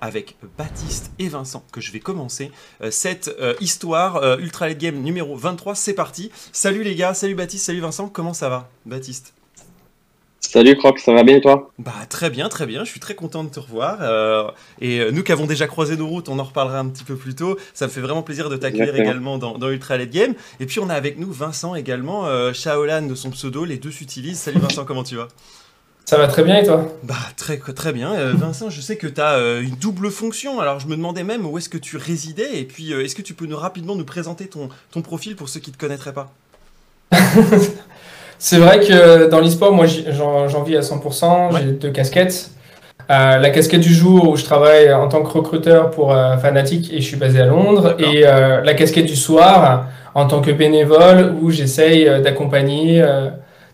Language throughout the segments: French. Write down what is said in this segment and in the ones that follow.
avec Baptiste et Vincent que je vais commencer cette histoire Ultra Late Game numéro 23. C'est parti. Salut les gars, salut Baptiste, salut Vincent, comment ça va Baptiste? Salut Croc, ça va bien toi? Bah très bien, très bien, je suis très content de te revoir. Euh, et euh, nous qui avons déjà croisé nos routes, on en reparlera un petit peu plus tôt. Ça me fait vraiment plaisir de t'accueillir également dans, Ultra Late Game. Et puis on a avec nous Vincent également, euh, Shaolan de son pseudo, les deux s'utilisent. Salut Vincent, comment tu vas? Ça va très bien et toi? Bah très très bien. Vincent, je sais que tu as une double fonction. Alors je me demandais même où est-ce que tu résidais et puis est-ce que tu peux nous rapidement nous présenter ton, ton profil pour ceux qui ne te connaîtraient pas? C'est vrai que dans l'e-sport, moi j'en vis à 100%, j'ai deux casquettes. Euh, la casquette du jour où je travaille en tant que recruteur pour euh, Fanatic et je suis basé à Londres. Et euh, la casquette du soir en tant que bénévole où j'essaye d'accompagner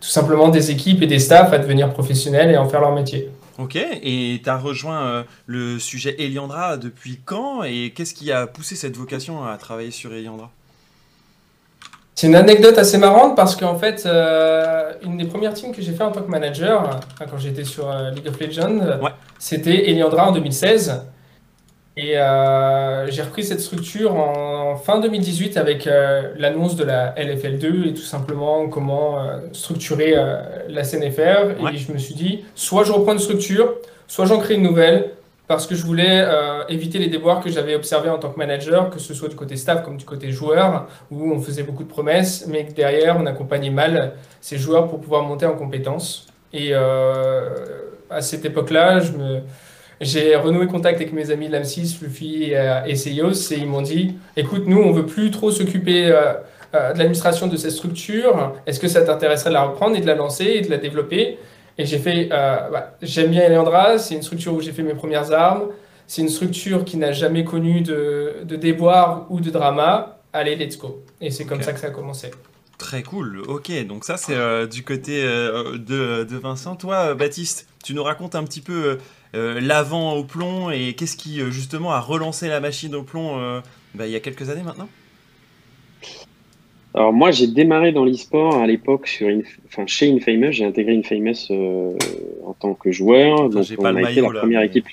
tout simplement des équipes et des staffs à devenir professionnels et en faire leur métier. Ok, et tu as rejoint le sujet Eliandra depuis quand et qu'est-ce qui a poussé cette vocation à travailler sur Eliandra? C'est une anecdote assez marrante parce qu'en fait, euh, une des premières teams que j'ai fait en tant que manager, quand j'étais sur euh, League of Legends, c'était Eliandra en 2016. Et euh, j'ai repris cette structure en, fin 2018 avec l'annonce de la LFL2 et tout simplement comment structurer la CNFR. Et je me suis dit, soit je reprends une structure, soit j'en crée une nouvelle, parce que je voulais euh, éviter les déboires que j'avais observés en tant que manager, que ce soit du côté staff comme du côté joueur, où on faisait beaucoup de promesses, mais que derrière, on accompagnait mal ces joueurs pour pouvoir monter en compétences. Et euh, à cette époque-là, j'ai renoué contact avec mes amis de l'AM6, Luffy et Seios, et ils m'ont dit, écoute, nous, on veut plus trop s'occuper euh, de l'administration de cette structure, est-ce que ça t'intéresserait de la reprendre et de la lancer et de la développer? Et j'ai fait, euh, bah, j'aime bien Eleandra, c'est une structure où j'ai fait mes premières armes, c'est une structure qui n'a jamais connu de, de, déboire ou de drama. Allez, let's go. Et c'est comme ça que ça a commencé. Très cool, ok, donc ça c'est euh, du côté euh, de, de, Vincent. Toi, Baptiste, tu nous racontes un petit peu l'avant au plomb et qu'est-ce qui justement a relancé la machine au plomb bah, il y a quelques années maintenant? Alors moi, j'ai démarré dans l'e-sport à l'époque sur une, enfin, chez Infamous. J'ai intégré Infamous euh, en tant que joueur. donc on a été la première équipe.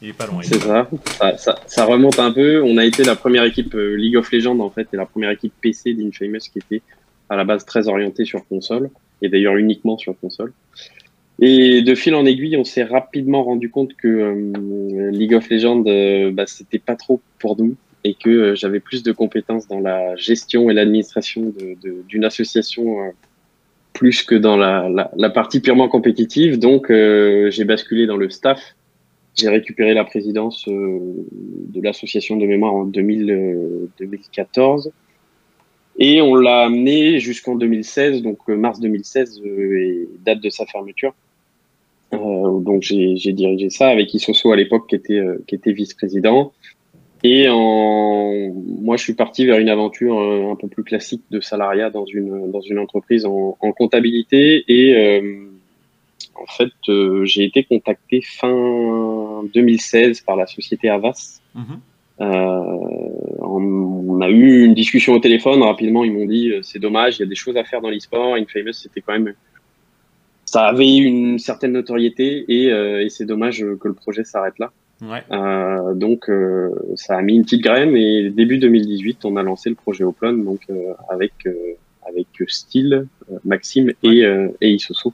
Il est pas loin. C'est ça. Ça, ça. remonte un peu. On a été la première équipe euh, League of Legends en fait et la première équipe PC d'Infamous qui était à la base très orientée sur console et d'ailleurs uniquement sur console. Et de fil en aiguille, on s'est rapidement rendu compte que euh, League of Legends, bah, c'était pas trop pour nous et que euh, j'avais plus de compétences dans la gestion et l'administration d'une association euh, plus que dans la, partie purement compétitive. Donc, euh, j'ai basculé dans le staff. J'ai récupéré la présidence de l'association de mémoire en 2014. Et on l'a amené jusqu'en 2016, donc mars 2016 est date de sa fermeture. Donc j'ai dirigé ça avec Isoso à l'époque qui était, qui était vice-président. Et en... moi, je suis parti vers une aventure euh, un peu plus classique de salariat dans une, dans une entreprise en, en comptabilité. Et euh, en fait, euh, j'ai été contacté fin 2016 par la société Avas. Mhm. on, a eu une discussion au téléphone. Rapidement, ils m'ont dit c'est dommage, il y a des choses à faire dans l'e-sport. Infamous, c'était quand même. Ça avait une certaine notoriété et, et c'est dommage que le projet s'arrête là. Ouais. Euh, donc euh, ça a mis une petite graine et début 2018 on a lancé le projet Open donc euh, avec euh, avec Style, Maxime et, et Isoso.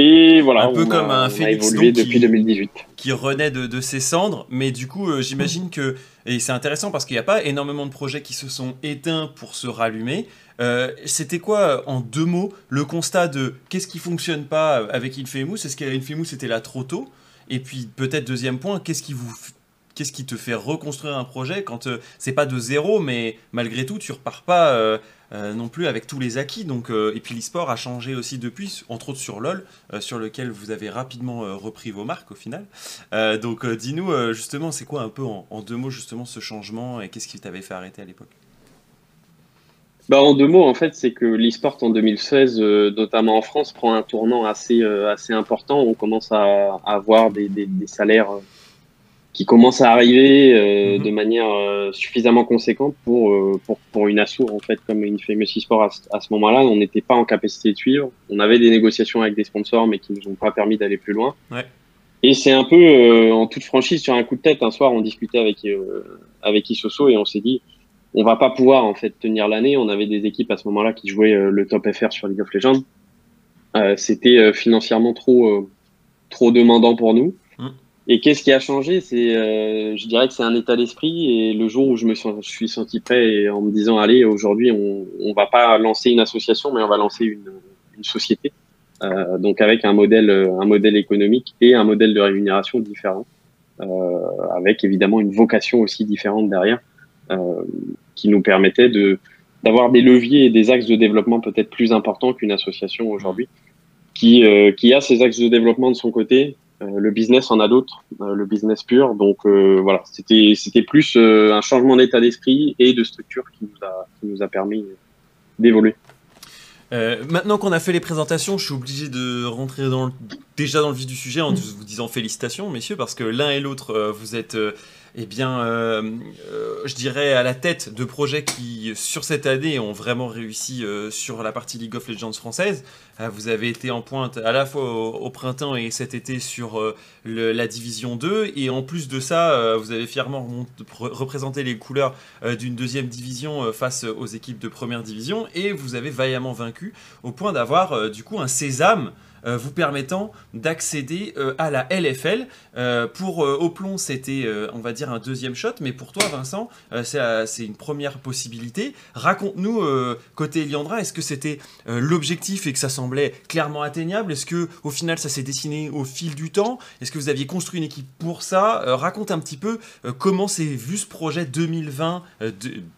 Et voilà, un peu comme un phénix qui, depuis 2018. qui renaît de, de, ses cendres, mais du coup, j'imagine que, et c'est intéressant parce qu'il n'y a pas énormément de projets qui se sont éteints pour se rallumer. Euh, C'était quoi, en deux mots, le constat de qu'est-ce qui fonctionne pas avec Infamous? Est-ce qu'Infamous était là trop tôt? Et puis peut-être deuxième point, qu'est-ce qui vous qu'est-ce qui te fait reconstruire un projet quand euh, c'est pas de zéro, mais malgré tout, tu repars pas euh, euh, non plus avec tous les acquis. Donc, et puis l'e-sport a changé aussi depuis, entre autres sur LoL, sur lequel vous avez rapidement repris vos marques au final. donc, dis-nous justement, c'est quoi un peu en, deux mots justement ce changement et qu'est-ce qui t'avait fait arrêter à l'époque? Bah, en deux mots, en fait, c'est que l'e-sport en 2016, euh, notamment en France, prend un tournant assez, euh, assez important. On commence à, avoir des, salaires euh, qui commencent à arriver mhm. de manière suffisamment conséquente pour, pour, pour une assour, en fait, comme une famous e-sport à, à, ce moment-là. On n'était pas en capacité de suivre. On avait des négociations avec des sponsors, mais qui ne nous ont pas permis d'aller plus loin. Ouais. Et c'est un peu en toute franchise sur un coup de tête. Un soir, on discutait avec avec Isoso et on s'est dit, on va pas pouvoir en fait tenir l'année. On avait des équipes à ce moment-là qui jouaient le top FR sur League of Legends. C'était financièrement trop trop demandant pour nous. Et qu'est-ce qui a changé? C'est, euh, je dirais que c'est un état d'esprit. Et le jour où je me suis senti prêt, en me disant allez, aujourd'hui, on, on va pas lancer une association, mais on va lancer une, une société. Euh, donc avec un modèle, un modèle économique et un modèle de rémunération différent, euh, avec évidemment une vocation aussi différente derrière, euh, qui nous permettait de d'avoir des leviers et des axes de développement peut-être plus importants qu'une association aujourd'hui qui, euh, qui a ses axes de développement de son côté. Euh, le business en a d'autres, euh, le business pur. Donc voilà, c'était c'était plus un changement d'état d'esprit et de structure qui nous a, qui nous a permis d'évoluer. maintenant qu'on a fait les présentations, je suis obligé de rentrer dans déjà dans le vif du sujet en vous disant félicitations, messieurs, parce que l'un et l'autre, vous êtes eh bien, euh, euh, je dirais à la tête de projets qui, sur cette année, ont vraiment réussi euh, sur la partie League of Legends française. vous avez été en pointe à la fois au, printemps et cet été sur la division 2, et en plus de ça, vous avez fièrement représenté les couleurs d'une deuxième division face aux équipes de première division, et vous avez vaillamment vaincu au point d'avoir du coup un sésame vous permettant d'accéder euh, à la LFL. Euh, pour Oplon, c'était, on va dire, un deuxième shot, mais pour toi, Vincent, c'est une première possibilité. Raconte-nous, côté Eliandra, est-ce que c'était l'objectif et que ça semblait clairement atteignable? Est-ce que au final, ça s'est dessiné au fil du temps? Est-ce que vous aviez construit une équipe pour ça? Raconte un petit peu comment s'est vu ce projet 2020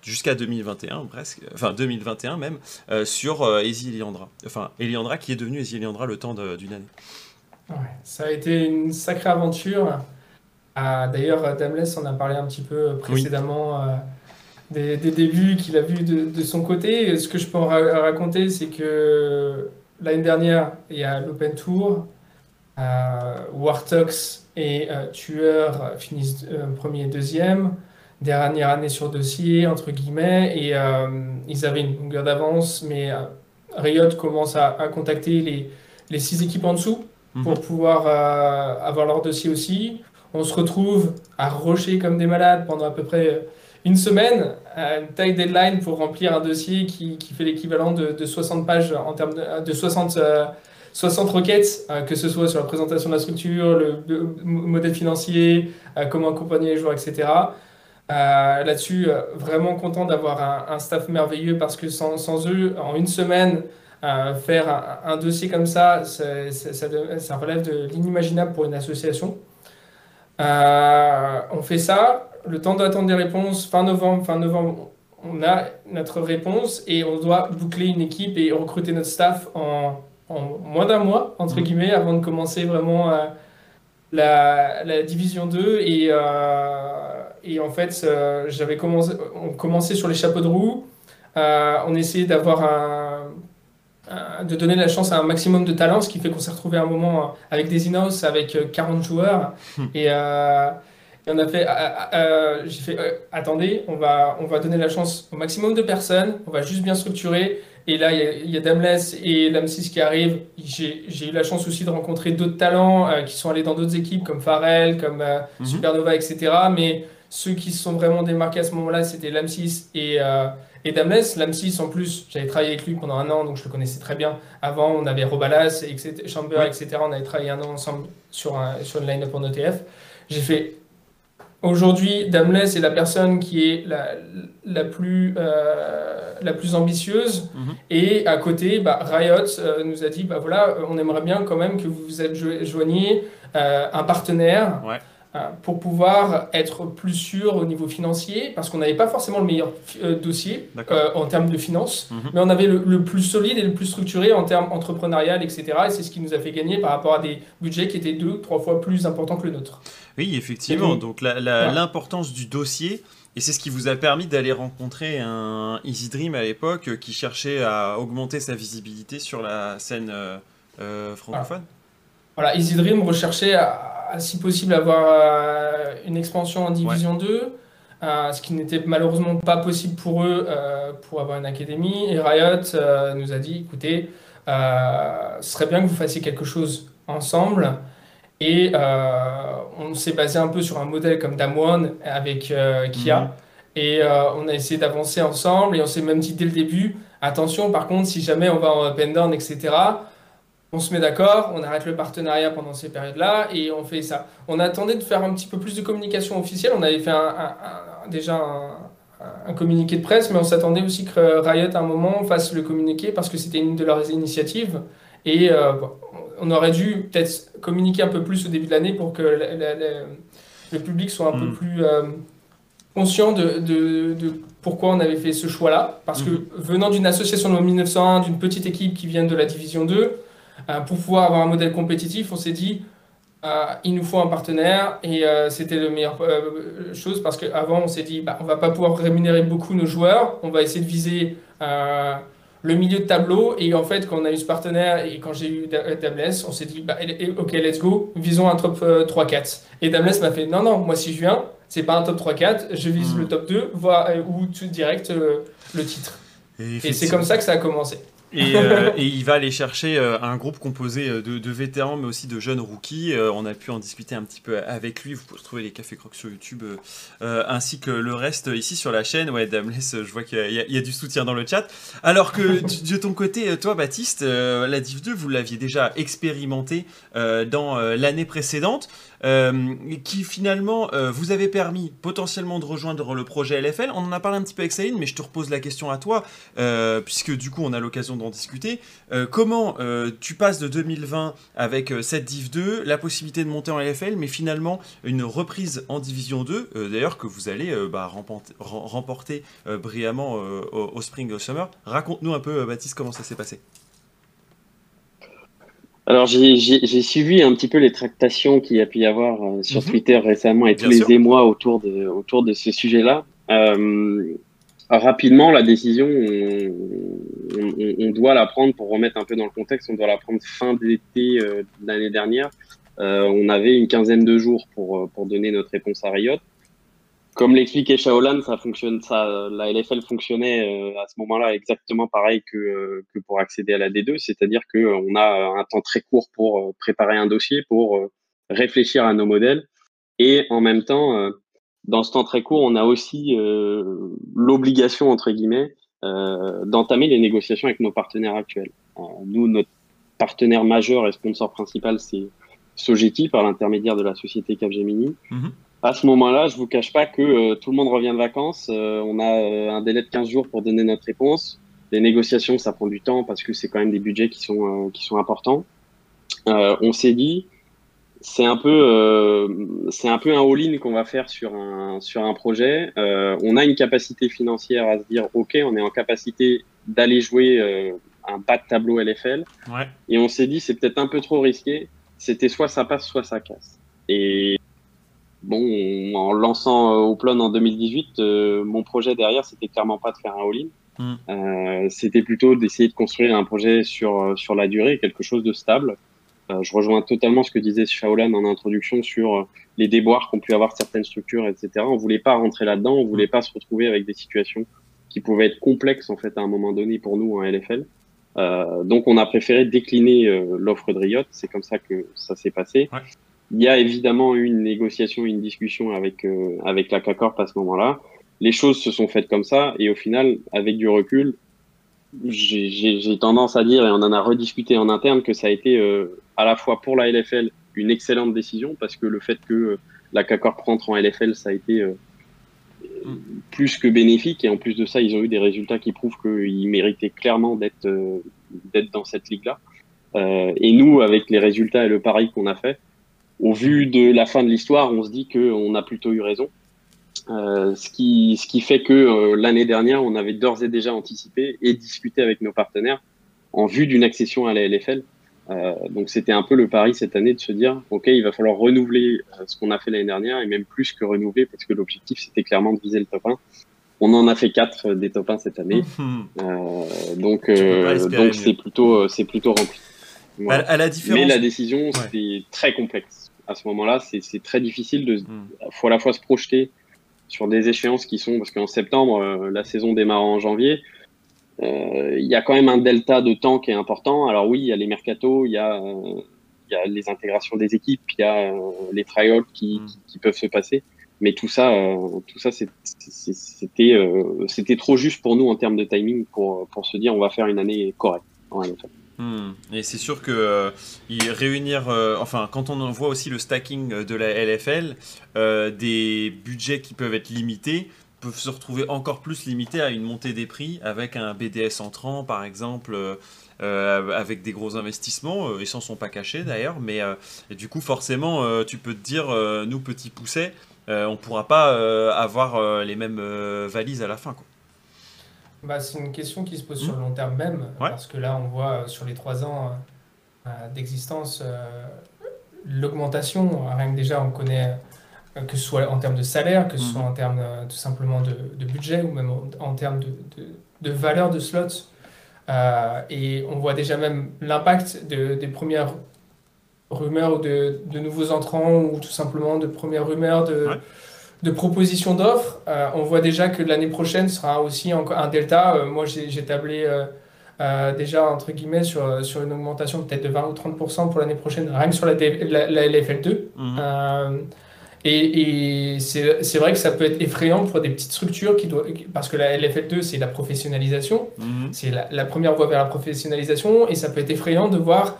jusqu'à 2021, presque, enfin 2021 même, sur Easy Eliandra. Enfin, Eliandra qui est devenu Easy Eliandra le temps d'une année. ça a été une sacrée aventure. Ah, D'ailleurs, Damless en a parlé un petit peu précédemment euh, des, débuts qu'il a vus de, son côté. Ce que je peux raconter, c'est que l'année dernière, il y a l'Open Tour. Euh, Wartox et euh, Tueur finissent premier et deuxième. Dernière année sur dossier, entre guillemets, et ils avaient une longueur d'avance, mais Riot commence à contacter les, les six équipes en dessous mhm. pour pouvoir euh, avoir leur dossier aussi. On se retrouve à rocher comme des malades pendant à peu près une semaine, une taille deadline pour remplir un dossier qui, qui fait l'équivalent de, de, 60 pages en termes de, de 60, 60 euh, requêtes, euh, que ce soit sur la présentation de la structure, le, modèle financier, comment accompagner les joueurs, etc. Là-dessus, vraiment content d'avoir un, un, staff merveilleux parce que sans, sans eux, en une semaine, faire un, dossier comme ça, ça, ça, relève de l'inimaginable pour une association. Euh, on fait ça, le temps d'attendre des réponses, fin novembre, fin novembre, on a notre réponse et on doit boucler une équipe et recruter notre staff en, moins d'un mois, entre mmh. guillemets, avant de commencer vraiment euh, la, la, division 2. Et, euh, et en fait, j'avais commencé, on commençait sur les chapeaux de roue. on essayait d'avoir un de donner la chance à un maximum de talents, ce qui fait qu'on s'est retrouvé un moment euh, avec des in avec 40 euh, joueurs. Hmm. Et, on a fait, j'ai fait, attendez, on va, on va donner la chance au maximum de personnes, on va juste bien structurer. Et là, il y, a, Damless et Lam6 qui arrivent. J'ai eu la chance aussi de rencontrer d'autres talents qui sont allés dans d'autres équipes comme Pharrell, comme hmm. Supernova, etc. Mais ceux qui se sont vraiment démarqués à ce moment-là, c'était Lam6 et, et Damless, l'Am6 en plus, j'avais travaillé avec lui pendant un an, donc je le connaissais très bien. Avant, on avait Robalas, etc., Chamber, etc. On avait travaillé un an ensemble sur, un, sur une line-up en ETF. J'ai fait. Aujourd'hui, Damless est la personne qui est la, la, plus, euh, la plus ambitieuse. Mhm. Et à côté, bah, Riot euh, nous a dit bah, voilà, on aimerait bien quand même que vous vous joigniez euh, un partenaire. Ouais. Euh, pour pouvoir être plus sûr au niveau financier, parce qu'on n'avait pas forcément le meilleur euh, dossier euh, en termes de finances, mhm. mais on avait le, plus solide et le plus structuré en termes entrepreneurial, etc. Et c'est ce qui nous a fait gagner par rapport à des budgets qui étaient deux, trois fois plus importants que le nôtre. Oui, effectivement. Donc l'importance du dossier. Et c'est ce qui vous a permis d'aller rencontrer un Easy Dream à l'époque qui cherchait à augmenter sa visibilité sur la scène francophone. Voilà, Easy Dream recherchait à, si possible, avoir euh, une expansion en Division 2, euh, ce qui n'était malheureusement pas possible pour eux euh, pour avoir une académie. Et Riot nous a dit écoutez, ce serait bien que vous fassiez quelque chose ensemble. Et on s'est basé un peu sur un modèle comme Damwon avec Kia. Mhm. Et on a essayé d'avancer ensemble et on s'est même dit dès le début, attention par contre, si jamais on va en and down, etc., on se met d'accord, on arrête le partenariat pendant ces périodes-là et on fait ça. On attendait de faire un petit peu plus de communication officielle. On avait fait déjà un, communiqué de presse, mais on s'attendait aussi que Riot à un moment fasse le communiqué parce que c'était une de leurs initiatives. Et euh, on aurait dû peut-être communiquer un peu plus au début de l'année pour que le public soit un peu mm. plus euh, conscient de, pourquoi on avait fait ce choix-là. Parce que mm. venant d'une association de 1901, d'une petite équipe qui vient de la Division 2, euh, pour pouvoir avoir un modèle compétitif, on s'est dit, euh, il nous faut un partenaire et euh, c'était la meilleure chose parce qu'avant on s'est dit bah, on va pas pouvoir rémunérer beaucoup nos joueurs, on va essayer de viser le milieu de tableau et en fait quand on a eu ce partenaire et quand j'ai eu Damless on s'est dit bah, ok let's go visons un top 3-4 et Damless m'a fait non non moi si je viens c'est pas un top 3-4 je vise hmm. le top 2 ou tout direct le titre. Et c'est comme ça que ça a commencé euh, et, il va aller chercher euh, un groupe composé euh, de, vétérans, mais aussi de jeunes rookies. on a pu en discuter un petit peu avec lui. Vous pouvez retrouver les Cafés Crocs sur YouTube, ainsi que le reste ici sur la chaîne. Ouais, Damless, je vois qu'il y, a du soutien dans le chat. Alors que de ton côté, toi, Baptiste, la Div 2, vous l'aviez déjà expérimenté dans l'année précédente. Euh, qui finalement euh, vous avez permis potentiellement de rejoindre le projet LFL. On en a parlé un petit peu avec Céline, mais je te repose la question à toi, euh, puisque du coup on a l'occasion d'en discuter. comment tu passes de 2020 avec cette Div 2, la possibilité de monter en LFL, mais finalement une reprise en Division 2, d'ailleurs que vous allez bah, remporter, brillamment au, au, Spring au Summer. Raconte-nous un peu, Baptiste, comment ça s'est passé. Alors j'ai suivi un petit peu les tractations qu'il y a pu y avoir euh, sur mhm. Twitter récemment et tous les émois autour de, autour de ce sujet-là. Euh, rapidement, la décision, on, doit la prendre pour remettre un peu dans le contexte, on doit la prendre fin d'été euh, de l'année dernière. on avait une quinzaine de jours pour, pour donner notre réponse à Riot comme l'expliquait Shaolan, ça la LFL fonctionnait euh, à ce moment-là exactement pareil que, euh, pour accéder à la D2, c'est-à-dire qu'on a un temps très court pour euh, préparer un dossier, pour réfléchir à nos modèles, et en même temps, dans ce temps très court, on a aussi l'obligation entre guillemets d'entamer les négociations avec nos partenaires actuels. nous, notre partenaire majeur et sponsor principal, c'est Sogeti par l'intermédiaire de la société Capgemini. Mm-hmm à ce moment-là, je vous cache pas que euh, tout le monde revient de vacances. Euh, on a euh, un délai de 15 jours pour donner notre réponse. Les négociations, ça prend du temps parce que c'est quand même des budgets qui sont qui sont importants. on s'est dit, c'est un peu c'est un peu un all-in qu'on va faire sur un sur un projet. on a une capacité financière à se dire, ok, on est en capacité d'aller jouer un bas de tableau LFL. Ouais. Et on s'est dit, c'est peut-être un peu trop risqué. C'était soit ça passe, soit ça casse. Et bon, en lançant euh, Oplon en 2018, euh, mon projet derrière, c'était clairement pas de faire un all-in. Hmm. Euh, c'était plutôt d'essayer de construire un projet sur, sur la durée, quelque chose de stable. je rejoins totalement ce que disait Shaolan en introduction sur les déboires qu'ont pu avoir certaines structures, etc. On voulait pas rentrer là-dedans, on voulait pas se retrouver avec des situations qui pouvaient être complexes en fait à un moment donné pour nous en LFL. Euh, donc on a préféré décliner l'offre de Riot, c'est comme ça que ça s'est passé. Ouais. Il y a évidemment eu une négociation, une discussion avec, euh, avec la CACORP à ce moment-là. Les choses se sont faites comme ça et au final, avec du recul, j'ai tendance à dire, et on en a rediscuté en interne, que ça a été euh, à la fois pour la LFL une excellente décision parce que le fait que euh, la CACORP rentre en LFL, ça a été plus que bénéfique et en plus de ça, ils ont eu des résultats qui prouvent qu'ils méritaient clairement d'être d'être dans cette ligue-là. et nous, avec les résultats et le pari qu'on a fait, au vu de la fin de l'histoire, on se dit qu'on a plutôt eu raison. Euh, ce, qui, ce qui fait que euh, l'année dernière, on avait d'ores et déjà anticipé et discuté avec nos partenaires en vue d'une accession à la LFL. Euh, donc c'était un peu le pari cette année de se dire, OK, il va falloir renouveler euh, ce qu'on a fait l'année dernière et même plus que renouveler parce que l'objectif c'était clairement de viser le top 1. On en a fait quatre des top 1 cette année. Mmh. donc donc c'est plutôt, c'est plutôt rempli. À, la différence... Mais la décision, c'était très complexe à ce moment-là, c'est très difficile de, hmm. faut à la fois se projeter sur des échéances qui sont, parce qu'en septembre, euh, la saison démarre en janvier, euh, il y a quand même un delta de temps qui est important. Alors oui, il y a les mercatos, il y a, euh, il y a les intégrations des équipes, il y a les tryouts qui, mm. qui, qui, peuvent se passer. Mais tout ça, tout ça, c'était c'était trop juste pour nous en termes de timing pour, pour se dire on va faire une année correcte en NFL. Hmm. Et c'est sûr que euh, réunir, euh, enfin, quand on voit aussi le stacking de la LFL, euh, des budgets qui peuvent être limités peuvent se retrouver encore plus limités à une montée des prix avec un BDS entrant, par exemple. avec des gros investissements, ils s'en sont pas cachés d'ailleurs, mais du coup forcément tu peux te dire, nous petits poussets, on pourra pas avoir les mêmes valises à la fin. Quoi. Bah, c'est une question qui se pose sur le long terme même, parce que là, on voit euh, sur les trois ans euh, euh, d'existence l'augmentation. Rien que déjà, on connaît que ce soit en termes de salaire, que ce soit mhm. en termes tout simplement de, budget ou même en, termes de, de, valeur de slots. et on voit déjà même l'impact des premières rumeurs ou de, nouveaux entrants ou tout simplement de premières rumeurs de, de propositions d'offres. Euh, on voit déjà que l'année prochaine sera aussi un delta. Euh, moi, j'ai tablé euh, déjà, entre guillemets, sur, sur une augmentation peut-être de 20 ou 30% pour l'année prochaine, rien que sur la, la, LFL2. Mhm. et, et c'est vrai que ça peut être effrayant pour des petites structures qui doivent, parce que la LFL2, c'est la professionnalisation. Mhm. C'est la, la, première voie vers la professionnalisation. Et ça peut être effrayant de voir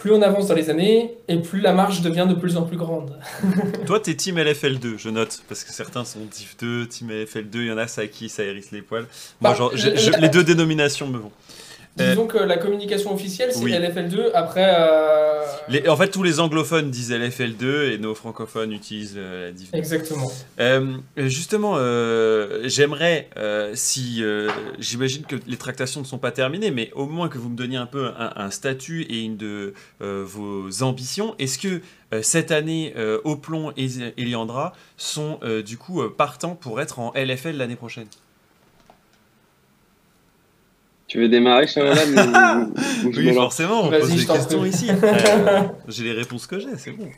plus on avance dans les années et plus la marge devient de plus en plus grande. Toi, tu es team LFL2, je note, parce que certains sont Div 2, team LFL2, il y en a ça qui ça hérisse les poils. Moi, bah, genre, les deux dénominations me vont. Disons que la communication officielle, c'est LFL2. Après. Euh, les, en fait, tous les anglophones disent LFL2 et nos francophones utilisent euh, la div. Exactement. Euh, justement, j'aimerais, si. J'imagine que les tractations ne sont pas terminées, mais au moins que vous me donniez un peu un, statut et une de vos ambitions. Est-ce que cette année, Oplon et Eliandra sont du coup partants pour être en LFL l'année prochaine? Tu veux démarrer, Shaolan Oui, forcément, on pose des questions ici. Euh, j'ai les réponses que j'ai, c'est bon.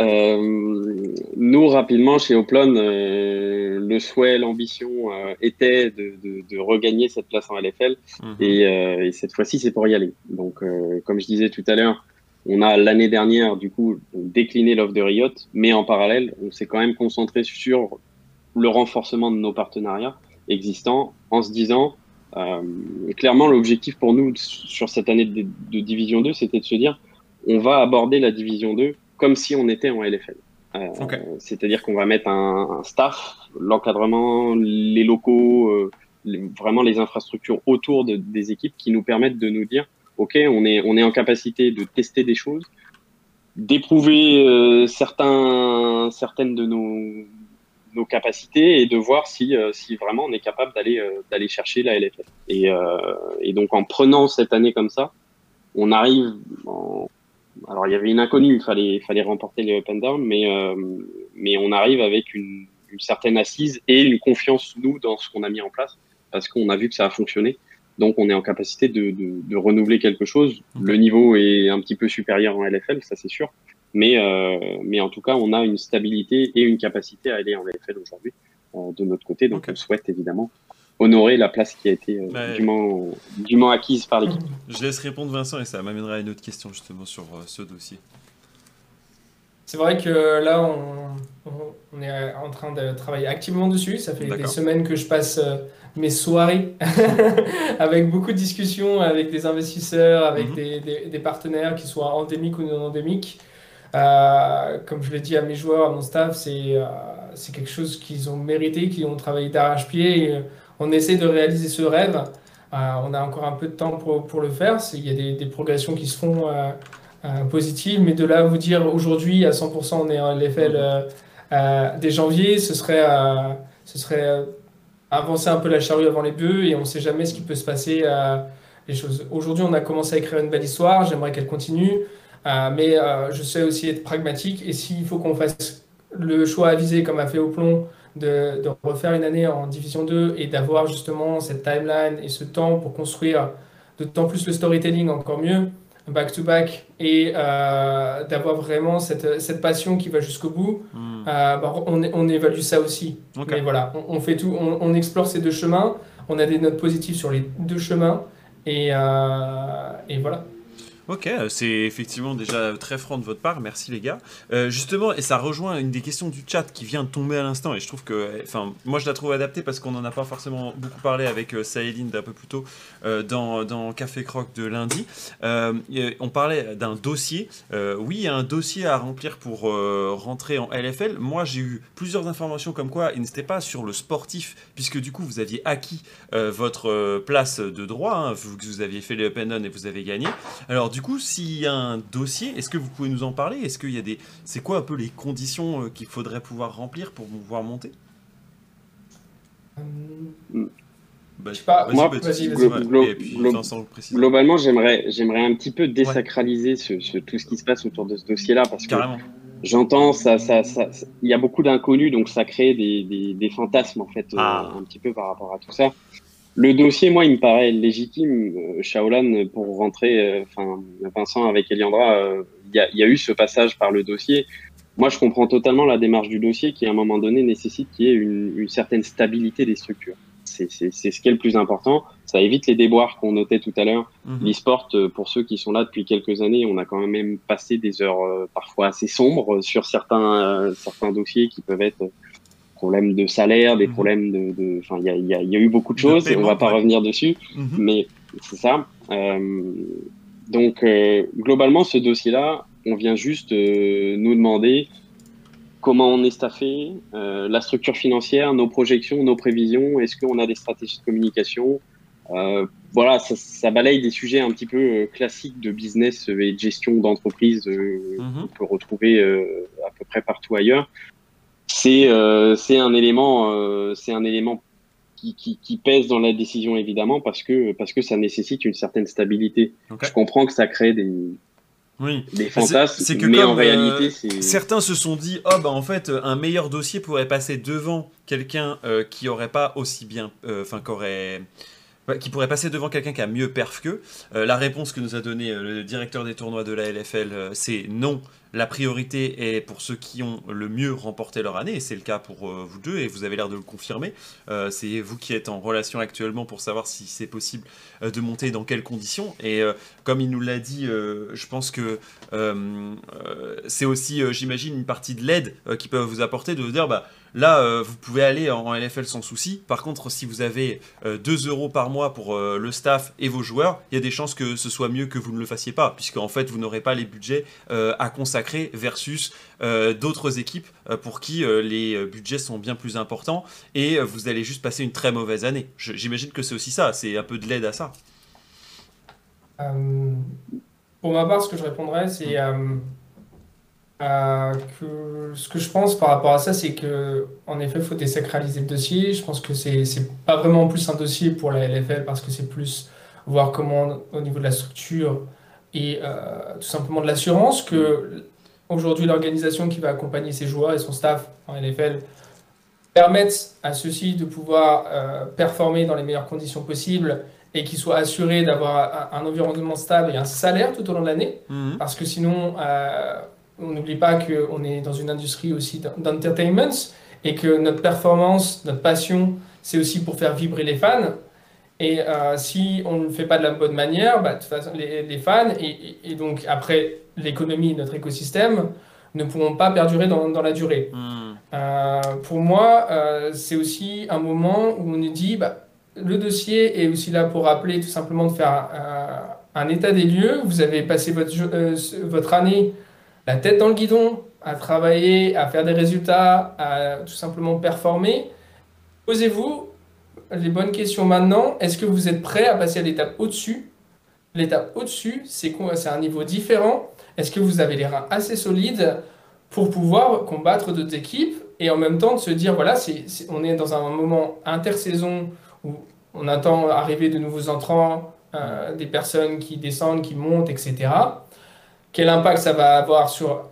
Euh, nous, rapidement, chez Oplon, euh, le souhait, l'ambition était de, regagner cette place en LFL. Mhm. et, cette fois-ci, c'est pour y aller. Donc, comme je disais tout à l'heure, on a l'année dernière, du coup, décliné l'offre de Riot, mais en parallèle, on s'est quand même concentré sur le renforcement de nos partenariats existants en se disant clairement, l'objectif pour nous sur cette année de, Division 2, c'était de se dire, on va aborder la Division 2 comme si on était en LFL. Euh, c'est-à-dire qu'on va mettre un, staff, l'encadrement, les locaux, euh, vraiment les infrastructures autour de, des équipes qui nous permettent de nous dire, OK, on est, on est en capacité de tester des choses, d'éprouver certains, certaines de nos, nos capacités et de voir si, euh, si vraiment on est capable d'aller euh, d'aller chercher la LFL. Et, euh, et donc en prenant cette année comme ça, on arrive. En... Alors il y avait une inconnue, il fallait fallait remporter les up and down, mais mais on arrive avec une, une, certaine assise et une confiance nous dans ce qu'on a mis en place parce qu'on a vu que ça a fonctionné. Donc on est en capacité de, de, de renouveler quelque chose. Le niveau est un petit peu supérieur en LFL, ça c'est sûr. Mais, euh, mais en tout cas, on a une stabilité et une capacité à aller en LFL aujourd'hui euh, de notre côté. Donc, on souhaite évidemment honorer la place qui a été euh, dûment, acquise par l'équipe. Je laisse répondre Vincent et ça m'amènera à une autre question justement sur ce dossier. C'est vrai que là, on, on, est en train de travailler activement dessus. Ça fait des semaines que je passe mes soirées avec beaucoup de discussions avec des investisseurs, avec mhm. des, des, des, partenaires qui soient endémiques ou non endémiques. Euh, comme je l'ai dit à mes joueurs, à mon staff, c'est euh, quelque chose qu'ils ont mérité, qu'ils ont travaillé d'arrache-pied. Euh, on essaie de réaliser ce rêve. on a encore un peu de temps pour, pour le faire. Il y a des, des, progressions qui se font positives, mais de là à vous dire aujourd'hui à 100% on est en LFL dès janvier, ce serait, ce serait avancer un peu la charrue avant les bœufs et on ne sait jamais ce qui peut se passer. les. Aujourd'hui, on a commencé à écrire une belle histoire. J'aimerais qu'elle continue. Euh, mais euh, je sais aussi être pragmatique et s'il faut qu'on fasse le choix avisé comme a fait Oplon de, de refaire une année en Division 2 et d'avoir justement cette timeline et ce temps pour construire d'autant plus le storytelling encore mieux, back-to-back, et euh, d'avoir vraiment cette, cette, passion qui va jusqu'au bout, hmm. bah, on, on, évalue ça aussi. Mais voilà, on, fait tout, on, explore ces deux chemins, on a des notes positives sur les deux chemins, et, et voilà. Ok, euh, c'est effectivement déjà très franc de votre part, merci les gars. Euh, justement, et ça rejoint une des questions du chat qui vient de tomber à l'instant, et je trouve que, enfin, moi je la trouve adaptée parce qu'on n'en a pas forcément beaucoup parlé avec euh, Saïline d'un peu plus tôt dans, dans, Café Croc de lundi. on parlait d'un dossier. oui, un dossier à remplir pour rentrer en LFL. Moi j'ai eu plusieurs informations comme quoi il n'était pas sur le sportif, puisque du coup vous aviez acquis votre place de droit, hein, vous, vous aviez fait les Open et vous avez gagné. Alors du du coup, s'il y a un dossier, est-ce que vous pouvez nous en parler? Est-ce qu'il y a des, c'est quoi un peu les conditions euh, qu'il faudrait pouvoir remplir pour pouvoir monter? Globalement, j'aimerais, j'aimerais un petit peu désacraliser ce, tout ce qui se passe autour de ce dossier-là parce que j'entends ça, ça, ça, il y a beaucoup d'inconnus, donc ça crée des, des, fantasmes en fait, euh, ah. un petit peu par rapport à tout ça. Le dossier, moi, il me paraît légitime. Euh, Shaolan, pour rentrer, euh, enfin, Vincent avec Eliandra, euh, il y, a, eu ce passage par le dossier. Moi, je comprends totalement la démarche du dossier qui, à un moment donné, nécessite qu'il y ait une, certaine stabilité des structures. C'est ce qui est le plus important. Ça évite les déboires qu'on notait tout à l'heure. Mhm. L'e-sport, pour ceux qui sont là depuis quelques années, on a quand même passé des heures parfois assez sombres sur certains, certains dossiers qui peuvent être problèmes de salaire, des mhm. problèmes de, enfin, il y a, y, a, y a, eu beaucoup de choses et on va pas revenir dessus, mhm. mais c'est ça. Euh, donc euh, globalement, ce dossier-là, on vient juste euh, nous demander comment on est staffé, euh, la structure financière, nos projections, nos prévisions, est-ce qu'on a des stratégies de communication. Voilà, ça, ça, balaye des sujets un petit peu classiques de business et de gestion d'entreprise mhm. qu'on peut retrouver à peu près partout ailleurs c'est euh, c'est un élément euh, c'est un élément qui, qui, qui, pèse dans la décision évidemment parce que parce que ça nécessite une certaine stabilité. Je comprends que ça crée des oui. des bah, fantasmes, c'est que mais en réalité, euh, certains se sont dit oh bah en fait un meilleur dossier pourrait passer devant quelqu'un qui aurait pas aussi bien enfin qui aurait qui pourrait passer devant quelqu'un qui a mieux perf que. la réponse que nous a donné le directeur des tournois de la LFL, c'est non la priorité est pour ceux qui ont le mieux remporté leur année, et c'est le cas pour euh, vous deux, et vous avez l'air de le confirmer. Euh, c'est vous qui êtes en relation actuellement pour savoir si c'est possible euh, de monter dans quelles conditions. Et comme il nous l'a dit, je pense que c'est aussi, j'imagine, une partie de l'aide qui peut vous apporter de vous dire, bah, Là, euh, vous pouvez aller en LFL sans souci. Par contre, si vous avez 2 euh, euros par mois pour euh, le staff et vos joueurs, il y a des chances que ce soit mieux que vous ne le fassiez pas, puisque en fait, vous n'aurez pas les budgets à consacrer versus d'autres équipes pour qui les budgets sont bien plus importants et vous allez juste passer une très mauvaise année. J'imagine que c'est aussi ça, c'est un peu de l'aide à ça. pour ma part, ce que je répondrais, c'est euh, que ce que je pense par rapport à ça, c'est que en effet, il faut désacraliser le dossier. Je pense que c'est c'est pas vraiment plus un dossier pour la LFL parce que c'est plus voir comment au niveau de la structure et euh, tout simplement de l'assurance que aujourd'hui l'organisation qui va accompagner ses joueurs et son staff en LFL permettent à ceux-ci de pouvoir euh, performer dans les meilleures conditions possibles et qu'ils soient assurés d'avoir un, environnement stable et un salaire tout au long de l'année. Mmh. Parce que sinon, on n'oublie pas qu'on est dans une industrie aussi d'entertainment et que notre performance, notre passion, c'est aussi pour faire vibrer les fans. Et euh, si on ne le fait pas de la bonne manière, bah, de toute façon, les, fans et, donc après l'économie, notre écosystème ne pourront pas perdurer dans, la durée. Hmm. Euh, pour moi, euh, c'est aussi un moment où on nous dit bah, le dossier est aussi là pour rappeler tout simplement de faire un, état des lieux. Vous avez passé votre, votre année la tête dans le guidon, à travailler, à faire des résultats, à tout simplement performer. Posez-vous les bonnes questions maintenant. Est-ce que vous êtes prêt à passer à l'étape au-dessus? L'étape au-dessus, c'est un niveau différent. Est-ce que vous avez les reins assez solides pour pouvoir combattre d'autres équipes et en même temps de se dire voilà, on est dans un moment intersaison où on attend arriver de nouveaux entrants, euh, des personnes qui descendent, qui montent, etc quel impact ça va avoir sur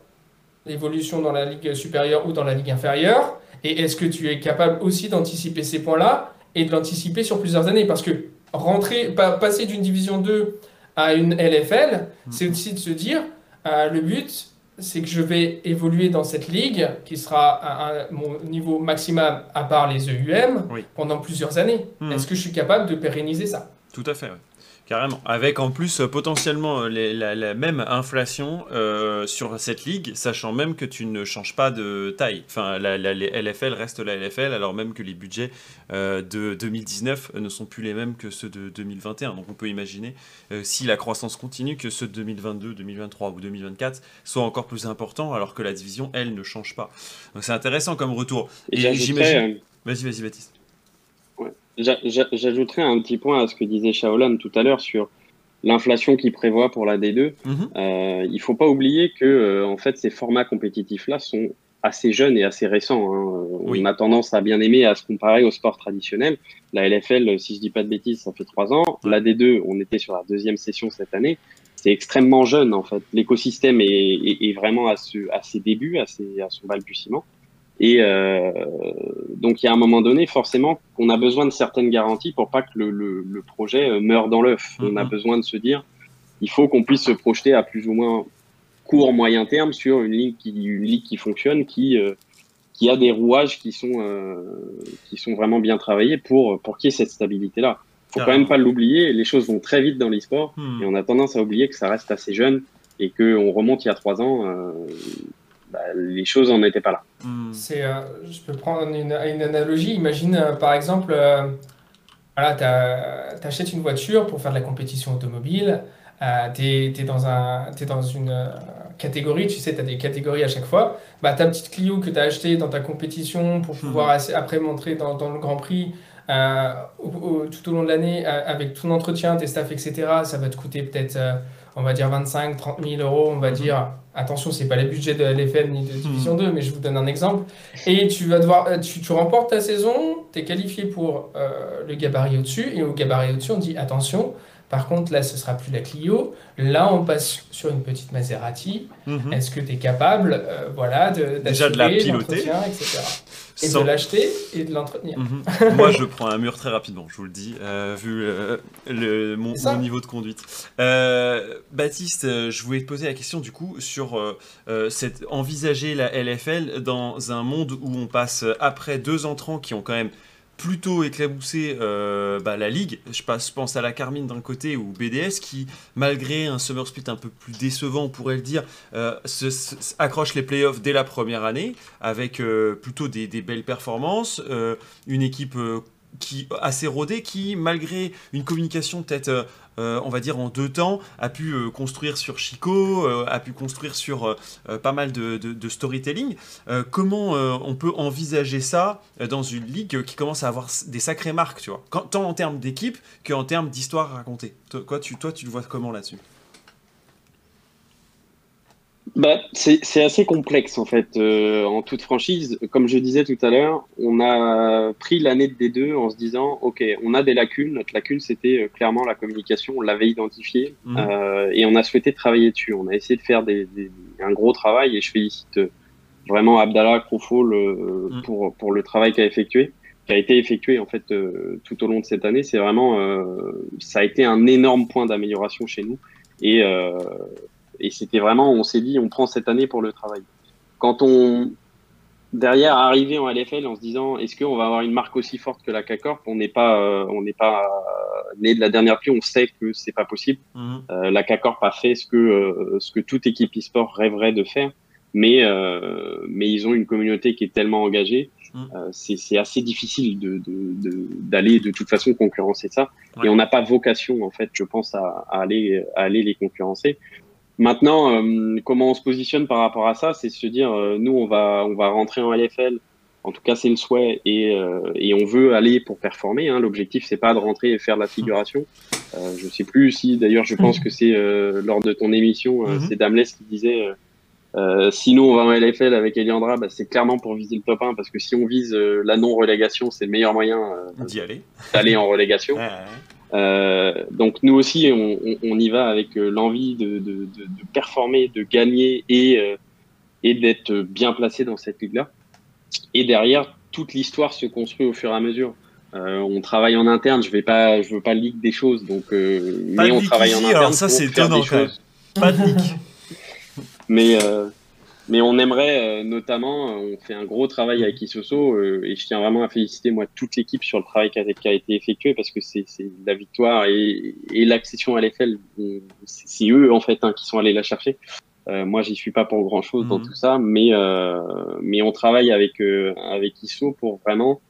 l'évolution dans la ligue supérieure ou dans la ligue inférieure, et est-ce que tu es capable aussi d'anticiper ces points-là et de l'anticiper sur plusieurs années? Parce que rentrer, passer d'une division 2 à une LFL, mm. c'est aussi de se dire, euh, le but, c'est que je vais évoluer dans cette ligue qui sera à, mon niveau maximal à part les EUM pendant plusieurs années. Mm. Est-ce que je suis capable de pérenniser ça? Tout à fait. Carrément. Avec en plus euh, potentiellement euh, la, même inflation euh, sur cette ligue, sachant même que tu ne changes pas de taille. Enfin, la, les LFL reste la LFL, alors même que les budgets de 2019 ne sont plus les mêmes que ceux de 2021. Donc on peut imaginer, si la croissance continue, que ceux de 2022, 2023 ou 2024 soient encore plus importants, alors que la division, elle, ne change pas. Donc c'est intéressant comme retour. Et, j'imagine... Vas-y, vas-y, Baptiste. J'ajouterais un petit point à ce que disait Shaolan tout à l'heure sur l'inflation qu'il prévoit pour la D2. Mhm. euh, il faut pas oublier que euh, en fait ces formats compétitifs-là sont assez jeunes et assez récents. Hein. On a tendance à bien aimer à se comparer au sport traditionnel. La LFL, si je dis pas de bêtises, ça fait trois ans. La D2, on était sur la deuxième session cette année. C'est extrêmement jeune en fait. L'écosystème est, est, est, vraiment à, ce, à ses débuts, à, ses, à son balbutiement. Et euh, donc, il y a un moment donné, forcément, on a besoin de certaines garanties pour pas que le, le, le projet euh, meure dans l'œuf. On a mhm. besoin de se dire, il faut qu'on puisse se projeter à plus ou moins court, moyen terme sur une ligue qui, une ligue qui fonctionne, qui, euh, qui a des rouages qui sont, euh, qui sont vraiment bien travaillés pour, pour qu'il y ait cette stabilité-là. Faut quand même pas l'oublier, les choses vont très vite dans l'e-sport hmm. et on a tendance à oublier que ça reste assez jeune et qu'on remonte il y a trois ans. Euh, bah, les choses n'en étaient pas là. Hmm. C'est, euh, je peux prendre une, une analogie. Imagine euh, par exemple, euh, voilà, tu achètes une voiture pour faire de la compétition automobile. tu es, dans, un, es dans une catégorie, tu sais, tu as des catégories à chaque fois. Bah, ta petite Clio que tu as achetée dans ta compétition pour hmm. pouvoir après montrer dans, dans, le Grand Prix tout au long de l'année avec ton entretien, tes staffs, etc., ça va te coûter peut-être on va dire 25, 30 000 euros, on va mhm. dire. Attention, c'est pas les budgets de LFL ni de Division 2, mhm. mais je vous donne un exemple. Et tu vas devoir, euh, tu, remportes ta saison, tu es qualifié pour euh, le gabarit au-dessus, et au gabarit au-dessus, on dit attention, par contre, là, ce sera plus la Clio. Là, on passe sur une petite Maserati. Mhm. Est-ce que tu es capable euh, voilà, de, Déjà de la piloter, etc. Et de l'acheter et de l'entretenir. Mhm. Moi, je prends un mur très rapidement, je vous le dis, euh, vu euh, le, mon, niveau de conduite. Baptiste, je voulais te poser la question du coup sur cette, envisager la LFL dans un monde où on passe après deux entrants qui ont quand même plutôt éclaboussé euh, bah, la ligue. Je, pense à la Carmine d'un côté ou BDS qui, malgré un summer split un peu plus décevant, on pourrait le dire, euh, accroche les playoffs dès la première année avec euh, plutôt des, belles performances, une équipe qui assez rodée qui, malgré une communication peut-être euh, on va dire en deux temps, a pu euh, construire sur Chico, euh, a pu construire sur pas mal de, storytelling. comment on peut envisager ça dans une ligue qui commence à avoir des sacrées marques, tu vois, tant en termes d'équipe qu'en termes d'histoire racontée. Toi, tu, toi, tu le vois comment là-dessus? Bah, c'est assez complexe en fait, euh, en toute franchise. Comme je disais tout à l'heure, on a pris l'année de D2 en se disant, ok, on a des lacunes. Notre lacune, c'était euh, clairement la communication. On l'avait identifié mhm. euh, et on a souhaité travailler dessus. On a essayé de faire des, des, un gros travail et je félicite vraiment Abdallah Krofol mhm. pour pour le travail qu'il a effectué, qui a été effectué en fait tout au long de cette année. C'est vraiment, ça a été un énorme point d'amélioration chez nous et et c'était vraiment, on s'est dit, on prend cette année pour le travail. Quand on, derrière, arrivé en LFL en se disant, est-ce qu'on va avoir une marque aussi forte que la CACORP On n'est pas, euh, on n'est pas euh, né de la dernière pluie, on sait que c'est pas possible. Mhm. Euh, la CACORP a fait ce que, euh, ce que toute équipe e-sport rêverait de faire, mais, mais ils ont une communauté qui est tellement engagée. Mhm. c'est assez difficile de d'aller de, de, toute façon concurrencer ça et on n'a pas vocation en fait je pense à, à aller à aller les concurrencer Maintenant, euh, comment on se positionne par rapport à ça, c'est se dire, euh, nous, on va, on va rentrer en LFL. En tout cas, c'est le souhait et, euh, et, on veut aller pour performer. Hein. L'objectif, c'est pas de rentrer et faire de la figuration. je sais plus si, d'ailleurs, je pense que c'est lors de ton émission, mhm. c'est Damles qui disait. sinon, on va en LFL avec Eliandra, bah, c'est clairement pour viser le top 1 parce que si on vise la non-relégation, c'est le meilleur moyen d'y aller. D'aller en relégation. Euh, donc nous aussi, on, on, y va avec euh, l'envie de, de, de, de, performer, de gagner et, euh, et d'être bien placé dans cette ligue-là. Et derrière, toute l'histoire se construit au fur et à mesure. Euh, on travaille en interne, je vais pas, je veux pas leak des choses, donc mais on travaille en interne. Alors ça c'est étonnant. Pas de leak. mais Mais on aimerait notamment, on fait un gros travail avec Isoso et je tiens vraiment à féliciter moi toute l'équipe sur le travail qui a, été effectué parce que c'est la victoire et, l'accession à l'EFL, c'est eux en fait hein, qui sont allés la chercher. Euh, moi, j'y suis pas pour grand chose dans mhm. tout ça, mais euh, mais on travaille avec euh, avec ISO pour vraiment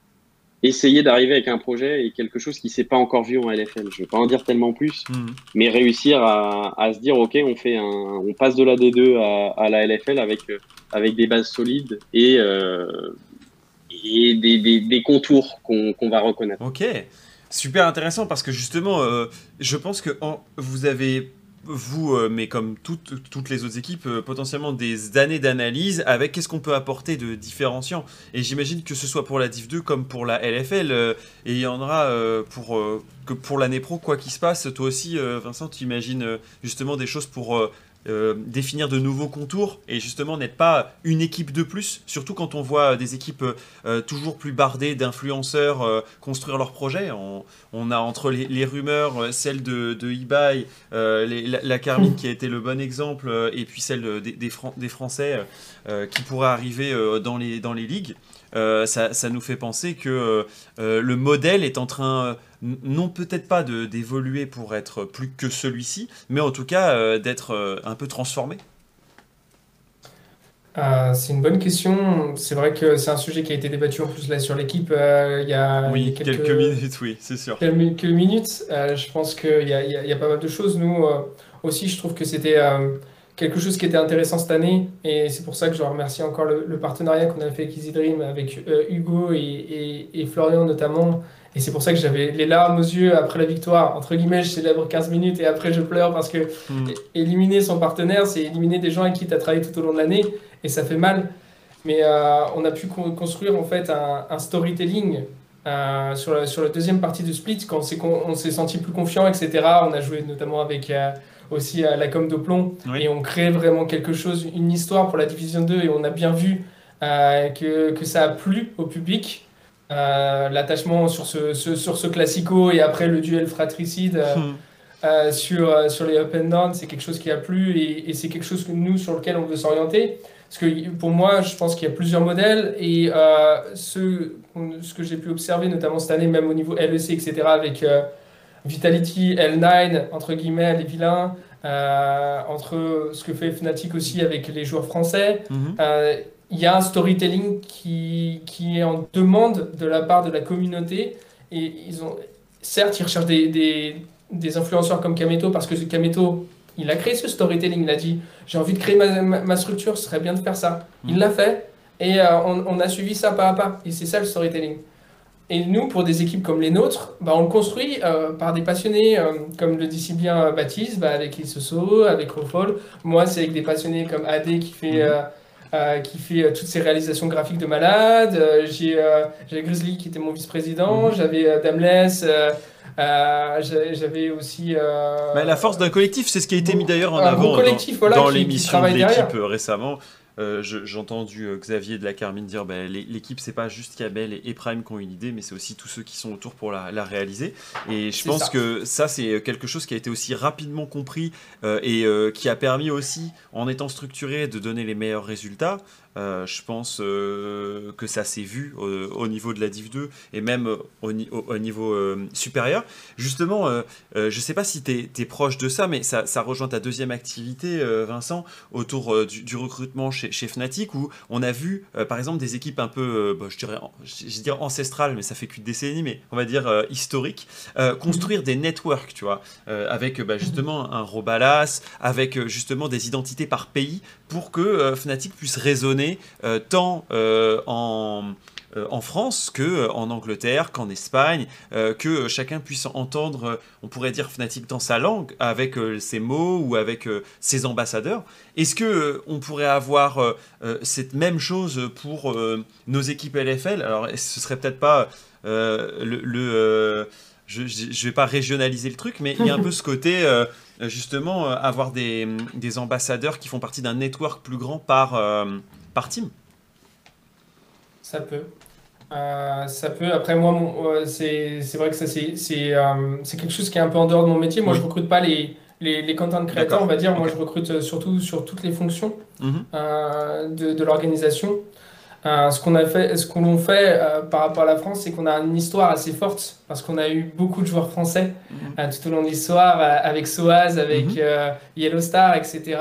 essayer d'arriver avec un projet et quelque chose qui s'est pas encore vu en LFL. Je vais pas en dire tellement plus, mhm. mais réussir à, à, se dire ok, on fait un, on passe de la D2 à, à la LFL avec avec des bases solides et et des, des, des contours qu'on qu'on va reconnaître. Ok, super intéressant parce que justement, je pense que vous avez vous, euh, mais comme toutes, toutes les autres équipes, euh, potentiellement des années d'analyse avec qu'est-ce qu'on peut apporter de différenciant. Et j'imagine que ce soit pour la Div 2 comme pour la LFL, euh, et il y en aura pour, pour l'année pro, quoi qu'il se passe. Toi aussi, Vincent, tu imagines justement des choses pour euh, définir de nouveaux contours et justement n'être pas une équipe de plus, surtout quand on voit des équipes euh, toujours plus bardées d'influenceurs euh, construire leurs projets. On, a entre les, rumeurs, celle de, de eBay, la, Carmine qui a été le bon exemple, et puis celle des, Français qui pourraient arriver dans, les, ligues. Ça, nous fait penser que le modèle est en train non peut-être pas d'évoluer pour être plus que celui-ci, mais en tout cas euh, d'être euh, un peu transformé ah, c'est une bonne question. C'est vrai que c'est un sujet qui a été débattu en plus là sur l'équipe euh, il y a oui, quelques... minutes, oui, c'est sûr. Quelques minutes. je pense qu'il y, y, a pas mal de choses. Nous aussi, je trouve que c'était quelque chose qui était intéressant cette année et c'est pour ça que je remercie encore le, partenariat qu'on a fait avec Easy Dream, avec Hugo et, et, Florian notamment. Et c'est pour ça que j'avais les larmes aux yeux après la victoire. Entre guillemets, je célèbre 15 minutes et après je pleure parce que hmm. éliminer son partenaire, c'est éliminer des gens avec qui tu as travaillé tout au long de l'année et ça fait mal. Mais euh, on a pu construire en fait un, storytelling euh, sur, la, sur la deuxième partie de Split quand on s'est senti plus confiant, etc. On a joué notamment avec euh, aussi la com de plomb et on crée vraiment quelque chose, une histoire pour la Division 2 et on a bien vu que, que ça a plu au public. Euh, l'attachement sur ce, sur ce classico et après le duel fratricide euh, hmm. euh, sur, sur les up and down, c'est quelque chose qui a plu et, c'est quelque chose que nous sur lequel on veut s'orienter. Parce que pour moi, je pense qu'il y a plusieurs modèles et ce, ce que j'ai pu observer, notamment cette année, même au niveau LEC, etc., avec Vitality, L9, entre guillemets, les vilains, entre ce que fait Fnatic aussi avec les joueurs français. Hmm il y a un storytelling qui, qui est en demande de la part de la communauté. Et ils ont, certes, ils recherchent des, des, des influenceurs comme Kameto parce que Kameto, il a créé ce storytelling. Il a dit J'ai envie de créer ma, ma, structure, ce serait bien de faire ça. Il mm. l'a fait et euh, on, on, a suivi ça pas à pas. Et c'est ça le storytelling. Et nous, pour des équipes comme les nôtres, bah, on le construit euh, par des passionnés, euh, comme le dit si bien Baptiste, bah, avec Isoso, avec Rofol. Moi, c'est avec des passionnés comme AD qui fait. Mm. Euh, qui fait euh, toutes ces réalisations graphiques de malade. Euh, j'ai Grizzly qui était mon vice-président. Mhm. J'avais Damless. j'avais aussi. la force d'un collectif, c'est ce qui a été mis d'ailleurs en avant dans, l'émission de l'équipe récemment. Euh, j'ai entendu euh, Xavier de la Carmine dire ben, l'équipe, c'est pas juste Kabel et, Prime qui ont une idée, mais c'est aussi tous ceux qui sont autour pour la, réaliser. Et je pense que ça, c'est quelque chose qui a été aussi rapidement compris euh, et qui a permis aussi, en étant structuré, de donner les meilleurs résultats. Euh, je pense euh, que ça s'est vu au, niveau de la Div 2 et même au, niveau euh, supérieur. Justement, je ne sais pas si tu es, proche de ça, mais ça, rejoint ta deuxième activité, Vincent, autour du, recrutement chez, Fnatic, où on a vu, par exemple, des équipes un peu, bah, je, dirais, je ancestrales, mais ça fait qu'une décennie, mais on va dire historiques, construire des networks, tu vois, avec bah, justement un Robalas, avec justement des identités par pays, pour que Fnatic puisse raisonner euh, tant euh, en euh, France que en Angleterre, qu'en Espagne, que chacun puisse entendre, on pourrait dire Fnatic dans sa langue, avec ses mots ou avec ses ambassadeurs. Est-ce que on pourrait avoir cette même chose pour nos équipes LFL Alors, ce serait peut-être pas le, je ne vais pas régionaliser le truc, mais il y a un peu ce côté, justement, avoir des, des, ambassadeurs qui font partie d'un network plus grand par, team Ça peut. Euh, ça peut. Après, moi, c'est vrai que ça, c'est euh, c'est quelque chose qui est un peu en dehors de mon métier. Moi, je recrute pas les, les, les content créateurs, on va dire, moi je recrute surtout sur toutes les fonctions mhm. de, de l'organisation. Ce qu'on a fait, ce qu'on fait par rapport à la France, c'est qu'on a une histoire assez forte parce qu'on a eu beaucoup de joueurs français mhm. tout au long de l'histoire, avec Soaz, avec mhm. Yellow Star, etc.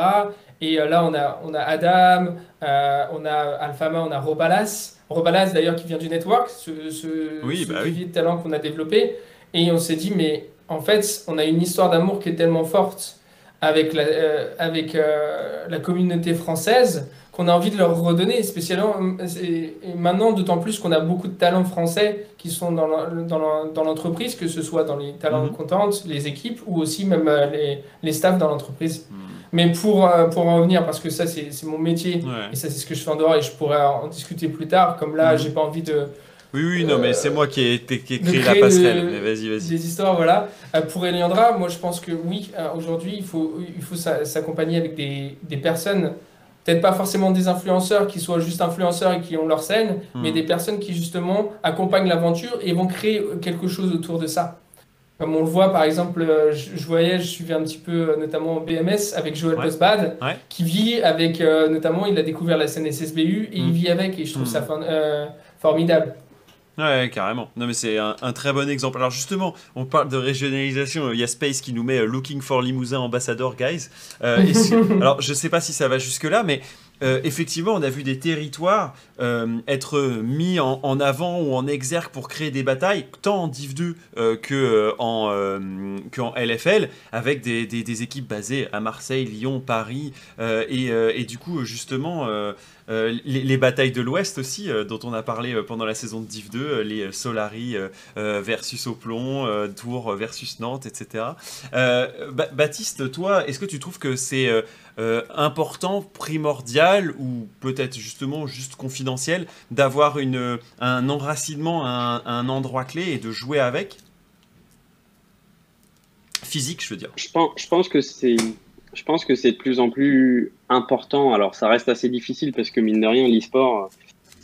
Et là, on a, on a Adam, on a Alphama, on a Robalas. Robalas d'ailleurs qui vient du network, ce, ce, oui, bah de talent qu'on a développé. Et on s'est dit, mais en fait, on a une histoire d'amour qui est tellement forte avec la, euh, avec, euh, la communauté française qu'on a envie de leur redonner, spécialement et maintenant, d'autant plus qu'on a beaucoup de talents français qui sont dans l'entreprise, que ce soit dans les talents mm les équipes, ou aussi même euh, les, les staffs dans l'entreprise. Mhm. Mais pour, pour en revenir, parce que ça c'est mon métier, et ça c'est ce que je fais en dehors, et je pourrais en discuter plus tard, comme là, mhm. j'ai pas envie de oui, oui, non, mais c'est moi qui ai, créé la passerelle. mais vas-y, vas-y. Des histoires, voilà. Euh, pour Eliandra, moi je pense que oui, euh, aujourd'hui, il faut, il faut s'accompagner avec des, des personnes, peut-être pas forcément des influenceurs qui soient juste influenceurs et qui ont leur scène, hmm. mais des personnes qui justement accompagnent l'aventure et vont créer quelque chose autour de ça. Comme on le voit, par exemple, euh, je, voyais, je suivais un petit peu notamment BMS avec Joël ouais. qui vit avec, notamment, il a découvert la scène SSBU et il hmm. vit avec, et je trouve hmm. ça formidable. Ouais, carrément. Non, mais c'est un, très bon exemple. Alors, justement, on parle de régionalisation. Il y a Space qui nous met euh, Looking for Limousin Ambassador, guys. Euh, alors, je sais pas si ça va jusque-là, mais euh, effectivement, on a vu des territoires être mis en, avant ou en exergue pour créer des batailles, tant en Div 2 que en, qu'en LFL, avec des, des, équipes basées à Marseille, Lyon, Paris, et, et, du coup, justement euh, les, batailles de l'Ouest aussi, euh, dont on a parlé euh, pendant la saison de Div 2, les Solari versus Oplon, Tours versus Nantes, etc. Baptiste, toi, est-ce que tu trouves que c'est important, primordial ou peut-être justement juste confidentiel d'avoir un enracinement à un, endroit clé et de jouer avec? Physique, je veux dire. Je pense, je pense que c'est je pense que c'est de plus en plus important. Alors, ça reste assez difficile parce que, mine de rien, l'e-sport,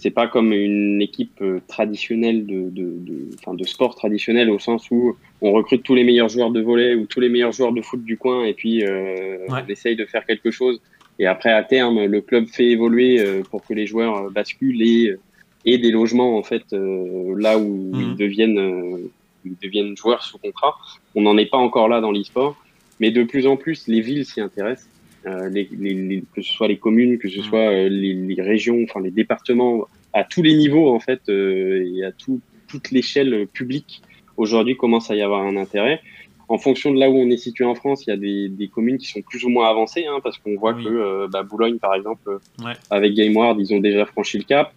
c'est pas comme une équipe euh, traditionnelle de, de, de, de sport traditionnel au sens où on recrute tous les meilleurs joueurs de volley ou tous les meilleurs joueurs de foot du coin et puis euh, on essaye de faire quelque chose. Et après, à terme, le club fait évoluer euh, pour que les joueurs basculent et, et des logements, en fait, là où ils, mhm. deviennent, ils deviennent joueurs sous contrat. On n'en est pas encore là dans l'e-sport. Mais de plus en plus, les villes s'y intéressent, euh, les, les, que ce soit les communes, que ce mmh. soit euh, les, régions, enfin les départements, à tous les niveaux en fait, euh, et à tout, toute l'échelle publique. Aujourd'hui, commence à y avoir un intérêt. En fonction de là où on est situé en France, il y a des, des communes qui sont plus ou moins avancées, hein, parce qu'on voit que bah, Boulogne, par exemple, ouais. avec GameWard, ils ont déjà franchi le cap.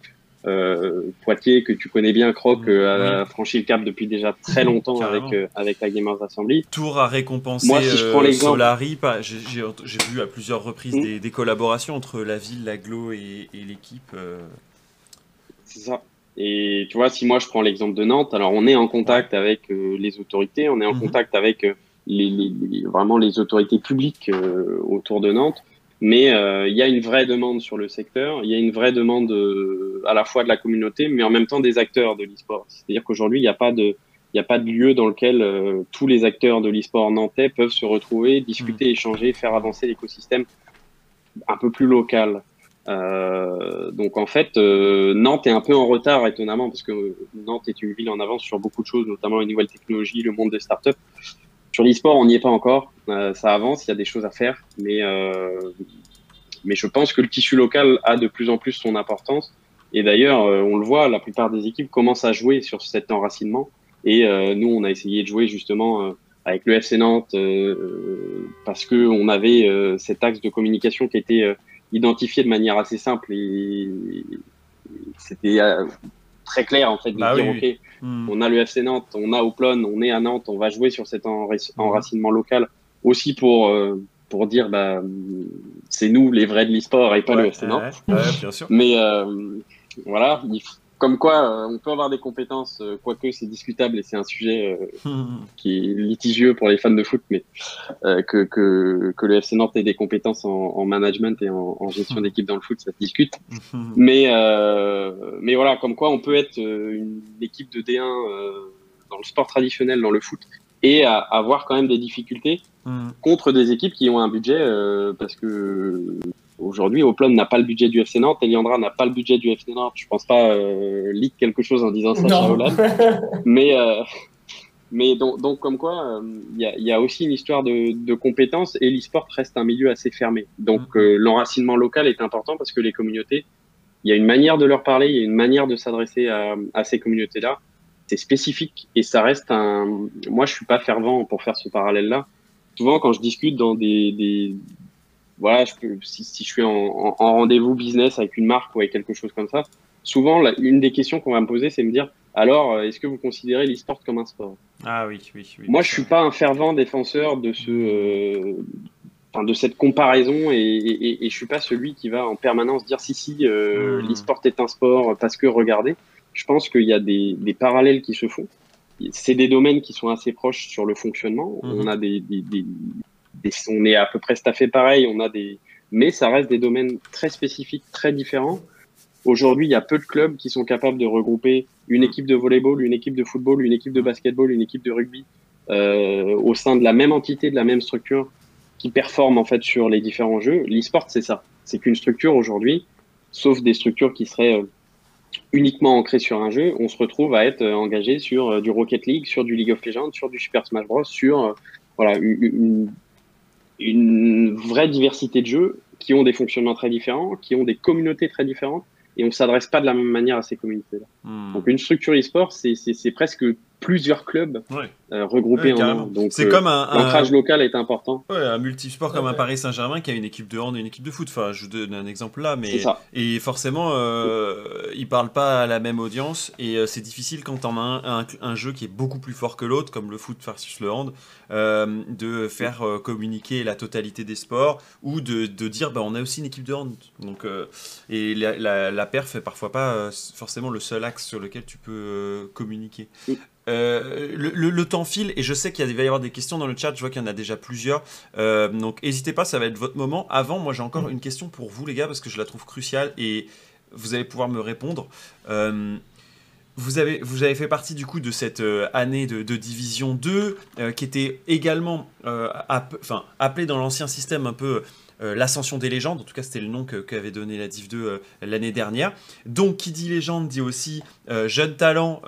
Euh, Poitiers, que tu connais bien, Croc, euh, a franchi le cap depuis déjà très longtemps avec, euh, avec la Gamers Assembly. Tour a récompensé Moi, si je prends Solari. J'ai vu à plusieurs reprises mm. des, collaborations entre la ville, l'aglo et, et l'équipe. C'est ça. Et tu vois, si moi je prends l'exemple de Nantes, alors on est en contact avec les autorités, on est en mm-hmm. contact avec les, les, vraiment les autorités publiques autour de Nantes. Mais euh, il y a une vraie demande sur le secteur, il y a une vraie demande euh, à la fois de la communauté, mais en même temps des acteurs de l'e-sport. C'est-à-dire qu'aujourd'hui, il n'y a pas de il n'y a pas de lieu dans lequel euh, tous les acteurs de l'e-sport nantais peuvent se retrouver, discuter, mmh. échanger, faire avancer l'écosystème un peu plus local. Euh, donc en fait, Nantes est un peu en retard étonnamment parce que Nantes est une ville en avance sur beaucoup de choses, notamment les nouvelles technologies, le monde des startups. Sur l'e-sport, on n'y est pas encore. Euh, ça avance, il y a des choses à faire, mais euh, mais je pense que le tissu local a de plus en plus son importance. Et d'ailleurs, euh, on le voit, la plupart des équipes commencent à jouer sur cet enracinement. Et nous, on a essayé de jouer justement avec le FC Nantes parce que on avait cet axe de communication qui était identifié de manière assez simple et c'était très clair en fait de bah dire ok hmm. on a le FC Nantes on a Oplon on est à Nantes on va jouer sur cet enracinement local aussi pour euh, pour dire bah c'est nous les vrais de l'e-sport et pas le FC Nantes bien sûr. mais euh, voilà comme quoi euh, on peut avoir des compétences quoique c'est discutable et c'est un sujet hmm. qui est litigieux pour les fans de foot mais que, que, que le FC Nantes ait des compétences en, en management et en, en gestion d'équipe dans le foot ça se discute mais mais voilà comme quoi on peut être une équipe de D1 dans le sport traditionnel dans le foot et à, avoir quand même des difficultés hmm. contre des équipes qui ont un budget parce que aujourd'hui Oplon n'a pas le budget du FC Nantes, Eliandra n'a pas le budget du FC Nantes. Je pense pas euh, quelque chose en disant ça sur mais mais donc, donc, comme quoi, il y, y, a, aussi une histoire de, de compétences et l'e-sport reste un milieu assez fermé. Donc hmm. l'enracinement local est important parce que les communautés il y a une manière de leur parler, il y a une manière de s'adresser à, à, ces communautés-là. C'est spécifique et ça reste un. Moi, je suis pas fervent pour faire ce parallèle-là. Souvent, quand je discute dans des, des... voilà, je peux, si, si, je suis en, en, rendez-vous business avec une marque ou avec quelque chose comme ça, souvent, la, une des questions qu'on va me poser, c'est me dire alors, est-ce que vous considérez l'e-sport comme un sport? Ah oui, oui, oui. Moi, je suis pas un fervent défenseur de ce, euh, de cette comparaison et, et, et, je suis pas celui qui va en permanence dire si si euh, hmm. l'e-sport est un sport parce que regardez je pense qu'il y a des, des, parallèles qui se font c'est des domaines qui sont assez proches sur le fonctionnement hmm. on a des, des, on est à peu près staffé pareil on a des mais ça reste des domaines très spécifiques très différents aujourd'hui il y a peu de clubs qui sont capables de regrouper une équipe de volleyball une équipe de football une équipe de basketball une équipe de rugby euh, au sein de la même entité de la même structure qui performent en fait sur les différents jeux. L'e-sport, c'est ça. C'est qu'une structure aujourd'hui, sauf des structures qui seraient euh, uniquement ancrées sur un jeu, on se retrouve à être euh, engagé sur du Rocket League, sur du League of Legends, sur du Super Smash Bros, sur voilà une, une, vraie diversité de jeux qui ont des fonctionnements très différents, qui ont des communautés très différentes, et on s'adresse pas de la même manière à ces communautés-là. Hmm. Donc une structure e-sport, c'est presque plusieurs clubs euh, regroupés en un. Donc c'est euh, comme un l'ancrage local est important. Ouais, un multisport comme un Paris Saint-Germain qui a une équipe de hand et une équipe de foot. Enfin, je vous donne un exemple là, mais et forcément, euh, ils parlent pas à la même audience et euh, c'est difficile quand on a un, un, jeu qui est beaucoup plus fort que l'autre, comme le foot versus le hand, de faire communiquer la totalité des sports ou de, de dire bah on a aussi une équipe de hand. Donc et la, la, la perf est parfois pas forcément le seul axe sur lequel tu peux communiquer. Euh, le, temps file et je sais qu'il va y avoir des questions dans le chat. Je vois qu'il y en a déjà plusieurs. Euh, donc n'hésitez pas, ça va être votre moment. Avant, moi j'ai encore mm. une question pour vous les gars parce que je la trouve cruciale et vous allez pouvoir me répondre. Euh, vous avez, vous avez fait partie du coup de cette année de, Division 2 qui était également enfin, appelée dans l'ancien système un peu euh, l'ascension des légendes, en tout cas c'était le nom qu'avait donné la Div 2 euh, l'année dernière. Donc qui dit légende dit aussi euh, jeunes talents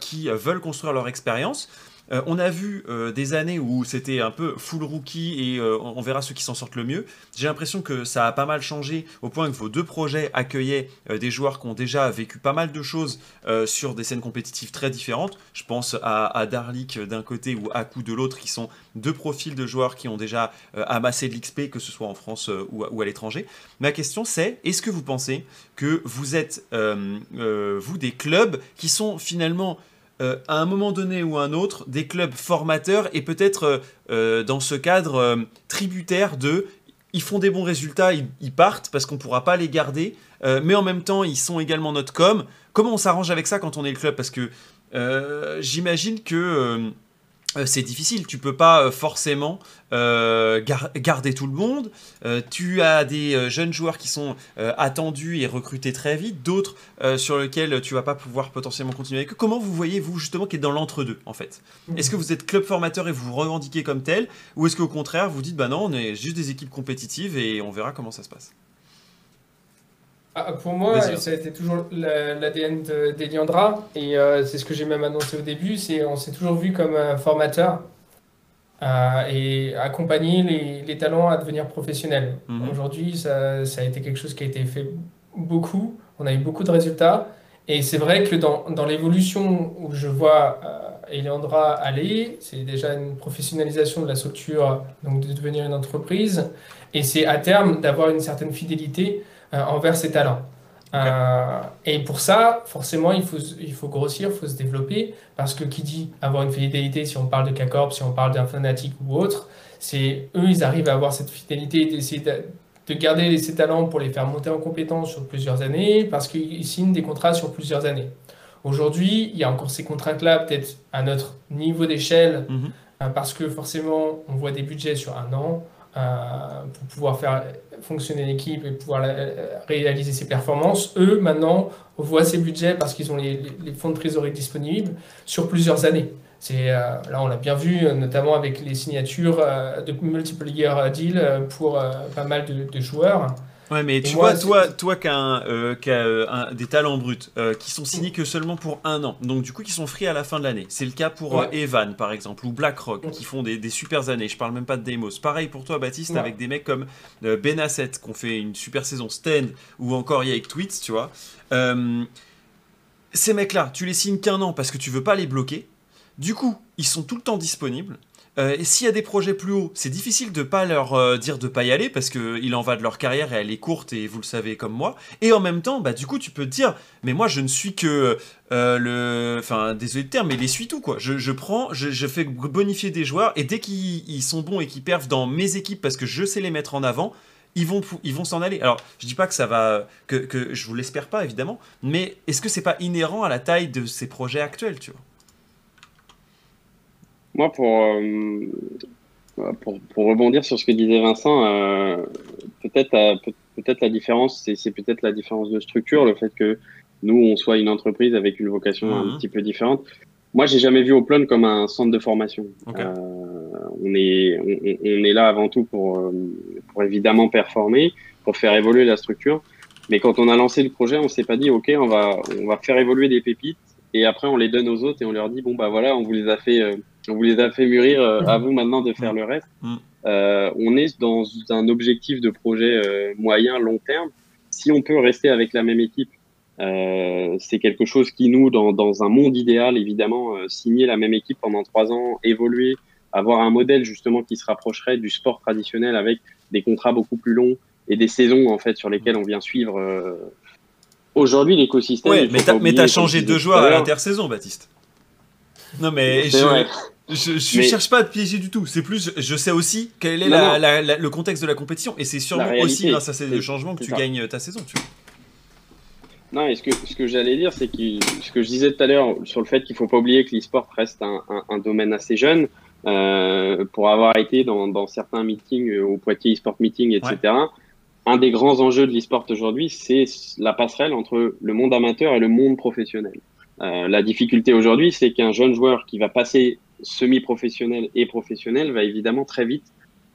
qui veulent construire leur expérience. Euh, on a vu euh, des années où c'était un peu full rookie et euh, on verra ceux qui s'en sortent le mieux. J'ai l'impression que ça a pas mal changé au point que vos deux projets accueillaient des joueurs qui ont déjà vécu pas mal de choses sur des scènes compétitives très différentes. Je pense à, Darlik d'un côté ou Aku de l'autre qui sont deux profils de joueurs qui ont déjà amassé de l'XP, que ce soit en France ou à, l'étranger. Ma question c'est, est-ce que vous pensez que vous êtes, vous, des clubs qui sont finalement euh, à un moment donné ou un autre, des clubs formateurs et peut-être euh, euh, dans ce cadre tributaire de ils font des bons résultats, ils, partent parce qu'on ne pourra pas les garder, mais en même temps ils sont également notre com. Comment on s'arrange avec ça quand on est le club? Parce que j'imagine que c'est difficile, tu peux pas euh, forcément euh, garder tout le monde. tu as des jeunes joueurs qui sont attendus et recrutés très vite, d'autres sur lesquels tu vas pas pouvoir potentiellement continuer avec eux. Comment vous voyez, vous, justement, qui êtes dans l'entre-deux, en fait? Mmh. Est-ce que vous êtes club formateur et vous vous revendiquez comme tel Ou est-ce qu'au contraire, vous dites, bah non, on est juste des équipes compétitives et on verra comment ça se passe? Ah, pour moi, ça a été toujours l'ADN d'Eliandra, et euh, c'est ce que j'ai même annoncé au début, c'est on s'est toujours vu comme un formateur euh, et accompagner les, les, talents à devenir professionnels. Mhm. Aujourd'hui, ça, ça, a été quelque chose qui a été fait beaucoup, on a eu beaucoup de résultats, et c'est vrai que dans, dans l'évolution où je vois euh, Eliandra aller, c'est déjà une professionnalisation de la structure, donc de devenir une entreprise, et c'est à terme d'avoir une certaine fidélité envers ses talents. Euh, et pour ça, forcément, il faut, il faut grossir, il faut se développer, parce que qui dit avoir une fidélité, si on parle de K-Corp, si on parle d'un fanatique ou autre, c'est eux, ils arrivent à avoir cette fidélité, d'essayer de, garder ces talents pour les faire monter en compétence sur plusieurs années, parce qu'ils signent des contrats sur plusieurs années. Aujourd'hui, il y a encore ces contraintes-là, peut-être à notre niveau d'échelle, mhm. euh, parce que forcément, on voit des budgets sur un an, pour pouvoir faire fonctionner l'équipe et pouvoir réaliser ses performances. Eux, maintenant, voient ces budgets parce qu'ils ont les, fonds de trésorerie disponibles sur plusieurs années. Là, on l'a bien vu, notamment avec les signatures de multiple year deals pour pas mal de joueurs. Ouais, mais tu vois, toi, toi qui as, euh, euh, des talents bruts euh, qui sont signés que seulement pour un an, donc du coup qui sont free à la fin de l'année. C'est le cas pour Evan par exemple ou BlackRock qui font des, des super années. Je parle même pas de Demos. Pareil pour toi, Baptiste, avec des mecs comme Benasset qui ont fait une super saison Stand ou encore avec Tweets, tu vois. ces mecs-là, tu les signes qu'un an parce que tu veux pas les bloquer. Du coup, ils sont tout le temps disponibles. Euh, et s'il y a des projets plus hauts, c'est difficile de pas leur euh, dire de pas y aller parce qu'il en va de leur carrière et elle est courte et vous le savez comme moi. Et en même temps, bah du coup, tu peux te dire, mais moi je ne suis que euh, le, enfin désolé de terme, mais les suis tout quoi. Je, prends, je, fais bonifier des joueurs et dès qu'ils sont bons et qu'ils perfent dans mes équipes parce que je sais les mettre en avant, ils vont, ils vont s'en aller. Alors, je dis pas que ça va, que, que je vous l'espère pas évidemment, mais est-ce que c'est pas inhérent à la taille de ces projets actuels, tu vois? Moi, euh, pour, pour, rebondir sur ce que disait Vincent, euh, peut-être euh, peut-être la différence, c'est peut-être la différence de structure, le fait que nous, on soit une entreprise avec une vocation un mhm. petit peu différente. Moi, j'ai jamais vu Oplon comme un centre de formation. on, est, on, est là avant tout pour, pour évidemment performer, pour faire évoluer la structure. Mais quand on a lancé le projet, on s'est pas dit, OK, on va, on va faire évoluer des pépites et après on les donne aux autres et on leur dit, bon, bah voilà, on vous les a fait on vous les a fait mûrir, euh, à vous maintenant de faire le reste. Mm. Euh, on est dans un objectif de projet euh, moyen, long terme. Si on peut rester avec la même équipe, c'est quelque chose qui nous, dans, un monde idéal, évidemment, signer la même équipe pendant trois ans, évoluer, avoir un modèle justement qui se rapprocherait du sport traditionnel avec des contrats beaucoup plus longs et des saisons en fait sur lesquelles on vient suivre. Aujourd'hui, l'écosystème. Oui, mais tu as changé deux joueurs à l'intersaison, Baptiste. Non, mais je, je, ne cherche pas à te piéger du tout. C'est plus, je sais aussi quel est le contexte de la compétition. Et c'est sûrement aussi grâce à ces changements que tu gagnes ta saison. Tu vois. Non, et ce que, ce que j'allais dire, c'est que ce que je disais tout à l'heure sur le fait qu'il faut pas oublier que l'e-sport reste un, un, domaine assez jeune. Euh, pour avoir été dans, dans certains meetings euh, au Poitiers e-sport meeting, etc. Un des grands enjeux de l'e-sport aujourd'hui, c'est la passerelle entre le monde amateur et le monde professionnel. Euh, la difficulté aujourd'hui, c'est qu'un jeune joueur qui va passer semi-professionnel et professionnel va évidemment très vite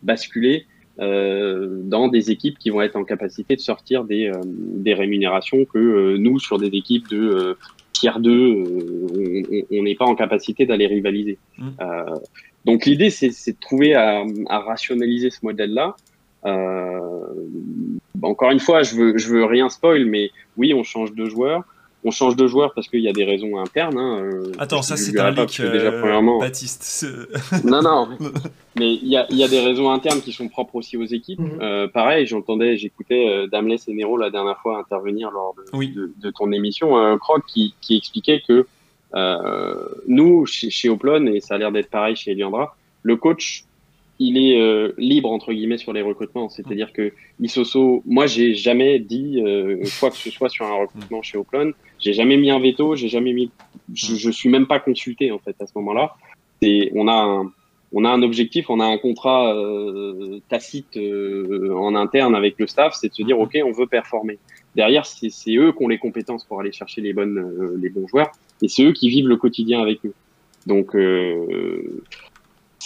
basculer euh, dans des équipes qui vont être en capacité de sortir des, euh, des rémunérations que euh, nous, sur des équipes de tiers 2, on n'est pas en capacité d'aller rivaliser. Mmh. donc l'idée, c'est de trouver à, à, rationaliser ce modèle-là. encore une fois, je veux, je veux rien spoil, mais oui, on change de joueur on change de joueur parce qu'il y a des raisons internes. Hein, euh, Attends, ça c'est un leak, déjà, premièrement... Baptiste. non, non, mais il y a, y a, des raisons internes qui sont propres aussi aux équipes. Mhm. euh, pareil, j'entendais, j'écoutais euh, Damles et Nero la dernière fois intervenir lors de, de, de ton émission, un Croc qui, qui expliquait que euh, nous, chez, chez Oplon, et ça a l'air d'être pareil chez Eliandra, le coach il est euh, libre entre guillemets sur les recrutements. C'est-à-dire que Isoso, moi j'ai jamais dit euh, quoi que ce soit sur un recrutement chez Oplon. J'ai jamais mis un veto, j'ai jamais mis, je, je, suis même pas consulté en fait à ce moment-là. C'est, on a un, on a un objectif, on a un contrat euh, tacite euh, en interne avec le staff, c'est de se dire ok, on veut performer. Derrière, c'est, eux qui ont les compétences pour aller chercher les bonnes, euh, les bons joueurs, et c'est eux qui vivent le quotidien avec eux. Donc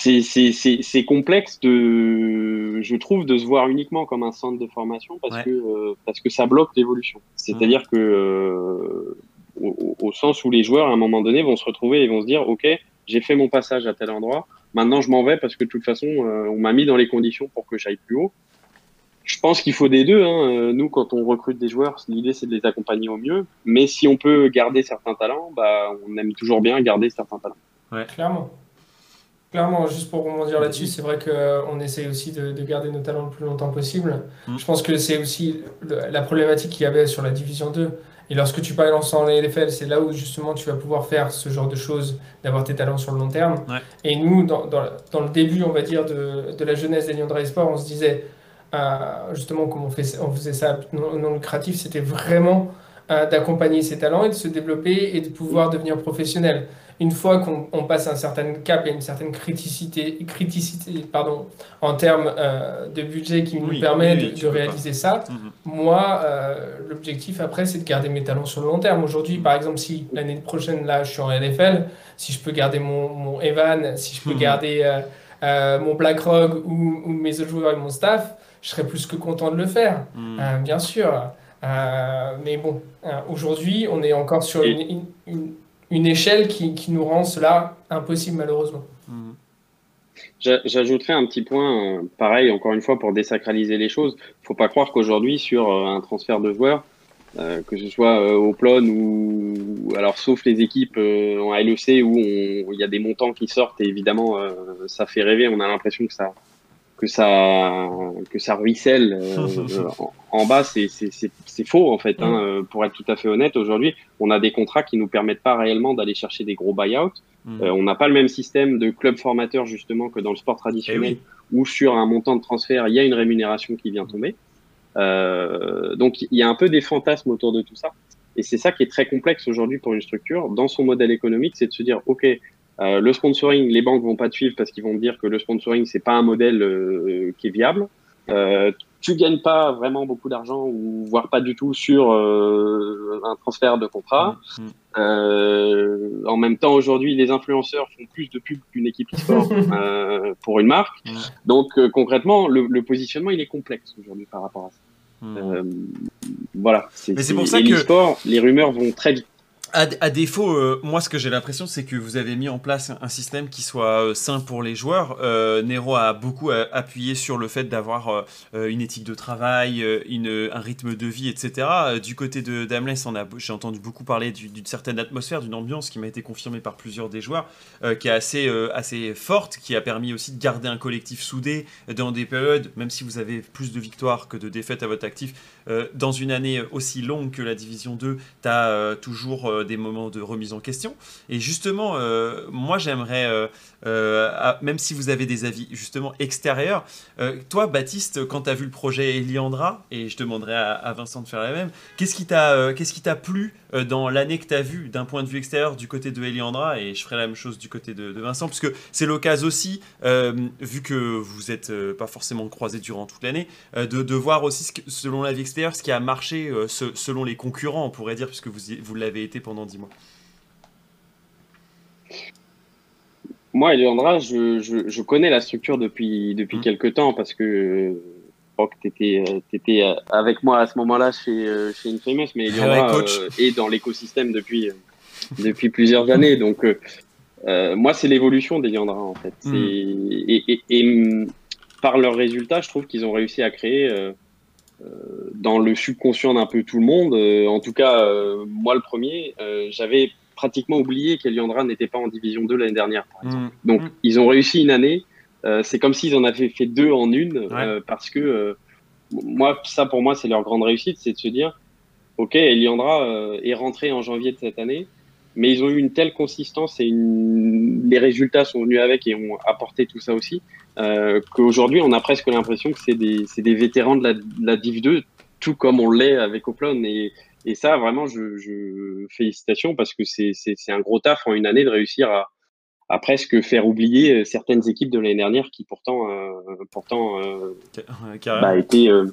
c'est complexe de, je trouve, de se voir uniquement comme un centre de formation parce que euh, parce que ça bloque l'évolution. C'est-à-dire que euh, au, sens où les joueurs à un moment donné vont se retrouver et vont se dire, ok, j'ai fait mon passage à tel endroit, maintenant je m'en vais parce que de toute façon euh, on m'a mis dans les conditions pour que j'aille plus haut. Je pense qu'il faut des deux. Hein. Nous, quand on recrute des joueurs, l'idée c'est de les accompagner au mieux. Mais si on peut garder certains talents, bah, on aime toujours bien garder certains talents. Ouais. Clairement. Clairement, juste pour rebondir là-dessus, c'est vrai qu'on essaye aussi de, garder nos talents le plus longtemps possible. Mm. Je pense que c'est aussi la problématique qu'il y avait sur la Division 2. Et lorsque tu balances en LFL, c'est là où justement tu vas pouvoir faire ce genre de choses, d'avoir tes talents sur le long terme. Et nous, dans, dans, le début, on va dire, de, de la jeunesse des Lyon Drive Sport, on se disait, euh, justement, comme on, fait, on faisait ça non, non lucratif, c'était vraiment d'accompagner ses talents et de se développer et de pouvoir devenir professionnel une fois qu'on passe un certain cap et une certaine criticité, criticité pardon, en termes euh, de budget qui nous permet de, réaliser ça, mhm. moi, euh, l'objectif après, c'est de garder mes talents sur le long terme. Aujourd'hui, par exemple, si l'année prochaine, là, je suis en NFL, si je peux garder mon, mon Evan, si je peux mhm. garder euh, mon BlackRock ou, ou, mes autres joueurs et mon staff, je serais plus que content de le faire, mhm. bien sûr. Mais bon, aujourd'hui, on est encore sur une, une échelle qui, qui, nous rend cela impossible malheureusement. Mhm. J'ajouterais un petit point, euh, pareil, encore une fois, pour désacraliser les choses. Il ne faut pas croire qu'aujourd'hui, sur euh, un transfert de joueurs, euh, que ce soit au plon ou alors sauf les équipes en LEC où il y a des montants qui sortent et évidemment ça fait rêver on a l'impression que ça que ça que ça ruisselle euh, en, bas, c'est faux en fait. Hein, mm. euh, pour être tout à fait honnête, aujourd'hui, on a des contrats qui nous permettent pas réellement d'aller chercher des gros buyouts. Mm. Euh, on n'a pas le même système de club formateur justement que dans le sport traditionnel, eh où sur un montant de transfert, il y a une rémunération qui vient tomber. donc il y a un peu des fantasmes autour de tout ça. Et c'est ça qui est très complexe aujourd'hui pour une structure. Dans son modèle économique, c'est de se dire, OK, euh, le sponsoring, les banques vont pas te suivre parce qu'ils vont te dire que le sponsoring c'est pas un modèle euh, qui est viable. Euh, tu gagnes pas vraiment beaucoup d'argent ou voire pas du tout sur euh, un transfert de contrat. Mm. Euh, en même temps, aujourd'hui, les influenceurs font plus de pubs qu'une équipe e-sport pour une marque. Donc concrètement, le, le, positionnement il est complexe aujourd'hui par rapport à ça. Mm. voilà. Mais c'est pour ça que les rumeurs vont très vite. À, défaut, euh, moi ce que j'ai l'impression c'est que vous avez mis en place un système qui soit euh, sain pour les joueurs. Euh, Nero a beaucoup appuyé sur le fait d'avoir une éthique de travail, un rythme de vie, etc. Du côté de Damless, j'ai entendu beaucoup parler d'une certaine atmosphère, d'une ambiance qui m'a été confirmée par plusieurs des joueurs, qui est assez forte, qui a permis aussi de garder un collectif soudé dans des périodes, même si vous avez plus de victoires que de défaites à votre actif, dans une année aussi longue que la Division 2, tu as toujours des moments de remise en question. Et justement, euh, moi j'aimerais, euh, euh, même si vous avez des avis justement extérieurs, toi Baptiste, quand tu as vu le projet Eliandra, et je demanderai à, Vincent de faire la même, qu'est-ce qui t'a plu dans l'année que tu as vu d'un point de vue extérieur du côté de Eliandra, et je ferai la même chose du côté de, Vincent, puisque c'est l'occasion aussi, vu que vous n'êtes pas forcément croisés durant toute l'année, de, de, voir aussi, ce selon la vie extérieure, ce qui a marché selon les concurrents, on pourrait dire, puisque vous, vous l'avez été pendant dis-moi. Moi, Eleandra, je, je, connais la structure depuis, depuis mmh. quelques temps parce que crois que tu étais, étais, avec moi à ce moment-là chez, euh, chez Infamous, mais Eleandra euh, est dans l'écosystème depuis, depuis plusieurs années. Donc, euh, moi, c'est l'évolution d'Eliandra, en fait. Mmh. Et, et, et, par leurs résultats, je trouve qu'ils ont réussi à créer dans le subconscient d'un peu tout le monde, euh, en tout cas euh, moi le premier, euh, j'avais pratiquement oublié qu'Eliandra n'était pas en division 2 l'année dernière. Mmh. Donc mmh. ils ont réussi une année. C'est comme s'ils en avaient fait deux en une parce que moi ça pour moi c'est leur grande réussite, c'est de se dire ok Eliandra est rentré en janvier de cette année, mais ils ont eu une telle consistance et les résultats sont venus avec et ont apporté tout ça aussi euh, qu'aujourd'hui on a presque l'impression que c'est des, des, vétérans de la, de la, Div 2, tout comme on l'est avec Oplon. Et, et ça, vraiment, je, je félicitations parce que c'est un gros taf en une année de réussir à, à presque faire oublier certaines équipes de l'année dernière qui pourtant, euh, pourtant euh, bah, étaient, euh,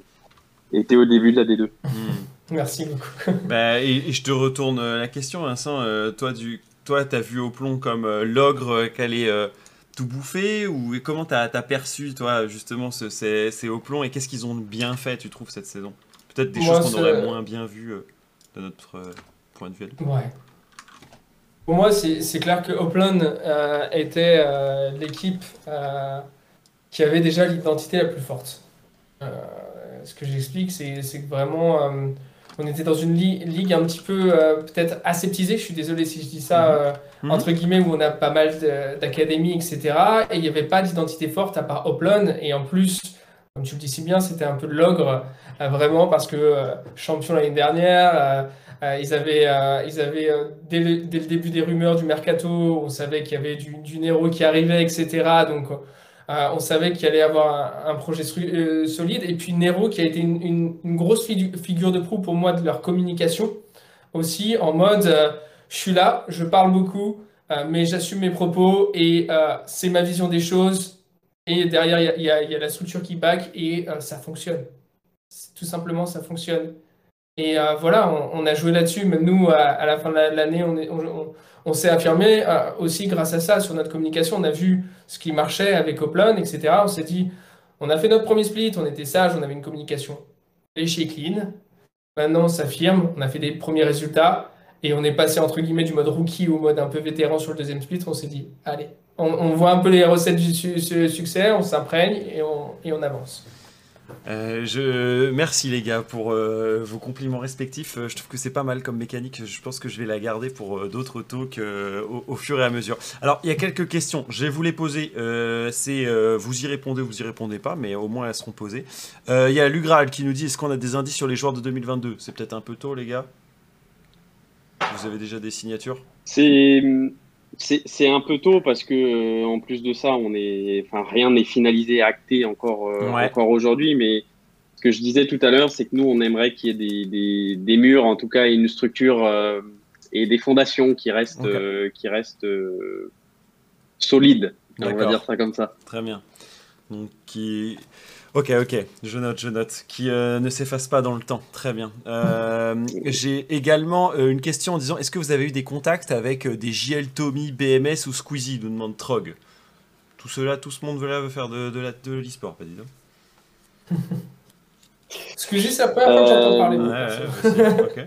étaient, au début de la D2. Hmm. Merci beaucoup. bah, et, je te retourne la question, Vincent. toi, tu toi, as vu Oplon comme l'ogre qu'elle est tout bouffé ou comment t'as as perçu toi justement ce, ces, ces hauts plombs et qu'est-ce qu'ils ont bien fait tu trouves cette saison? Peut-être des choses qu'on aurait moins bien vues euh, de notre euh, point de vue. Ouais. Pour moi, c'est clair que Upland euh, était l'équipe qui avait déjà l'identité la plus forte. ce que j'explique, c'est que vraiment on était dans une ligue un petit peu euh, peut-être aseptisée, je suis désolé si je dis ça, mhm. Euh, mhm. entre guillemets, où on a pas mal d'académies, etc. Et il n'y avait pas d'identité forte à part Oplon. Et en plus, comme tu le dis si bien, c'était un peu de l'ogre, euh, vraiment, parce que champion l'année dernière, ils avaient, ils avaient dès, le, début des rumeurs du mercato, on savait qu'il y avait du, du Nero qui arrivait, etc. Donc, euh, on savait qu'il allait avoir un, projet euh, solide. Et puis Nero, qui a été une, grosse figure de proue pour moi de leur communication. aussi en mode je suis là, je parle beaucoup, mais j'assume mes propos et c'est ma vision des choses. Et derrière, il y, a la structure qui back et ça fonctionne. Tout simplement, ça fonctionne. Et voilà, on, a joué là-dessus. Même nous, à, la fin de l'année, on, s'est affirmé aussi grâce à ça sur notre communication. On a vu ce qui marchait avec Oplon, etc. On s'est dit, on a fait notre premier split, on était sage, on avait une communication léché clean. Maintenant, on s'affirme, on a fait des premiers résultats et on est passé entre guillemets du mode rookie au mode un peu vétéran sur le deuxième split. On s'est dit, allez, on, voit un peu les recettes du succès, on s'imprègne et on avance. Euh, je... Merci les gars pour euh, vos compliments respectifs. Euh, je trouve que c'est pas mal comme mécanique. Je pense que je vais la garder pour d'autres talks au, fur et à mesure. Alors, il y a quelques questions. Je vais vous les poser. c'est vous y répondez ou vous y répondez pas, mais au moins elles seront posées. Il y a Lugral qui nous dit est-ce qu'on a des indices sur les joueurs de 2022 C'est peut-être un peu tôt, les gars? Vous avez déjà des signatures? C'est c'est un peu tôt parce que euh, en plus de ça, on est, enfin, rien n'est finalisé, acté encore, euh, encore aujourd'hui. Mais ce que je disais tout à l'heure, c'est que nous, on aimerait qu'il y ait des, des, des, murs, en tout cas, une structure euh, et des fondations qui restent, qui restent solides. On va dire ça comme ça. Très bien. Donc, qui Ok, ok, je note, je note. Qui euh, ne s'efface pas dans le temps. Très bien. Euh, j'ai également euh, une question en disant est-ce que vous avez eu des contacts avec des JL Tommy, BMS ou Squeezie nous demande Trog. Tout cela, tout ce monde veut, faire de, de, de l'e-sport, pas dit donc. Squeezie, la première fois que j'entends parler. Ouais, ouais, ok.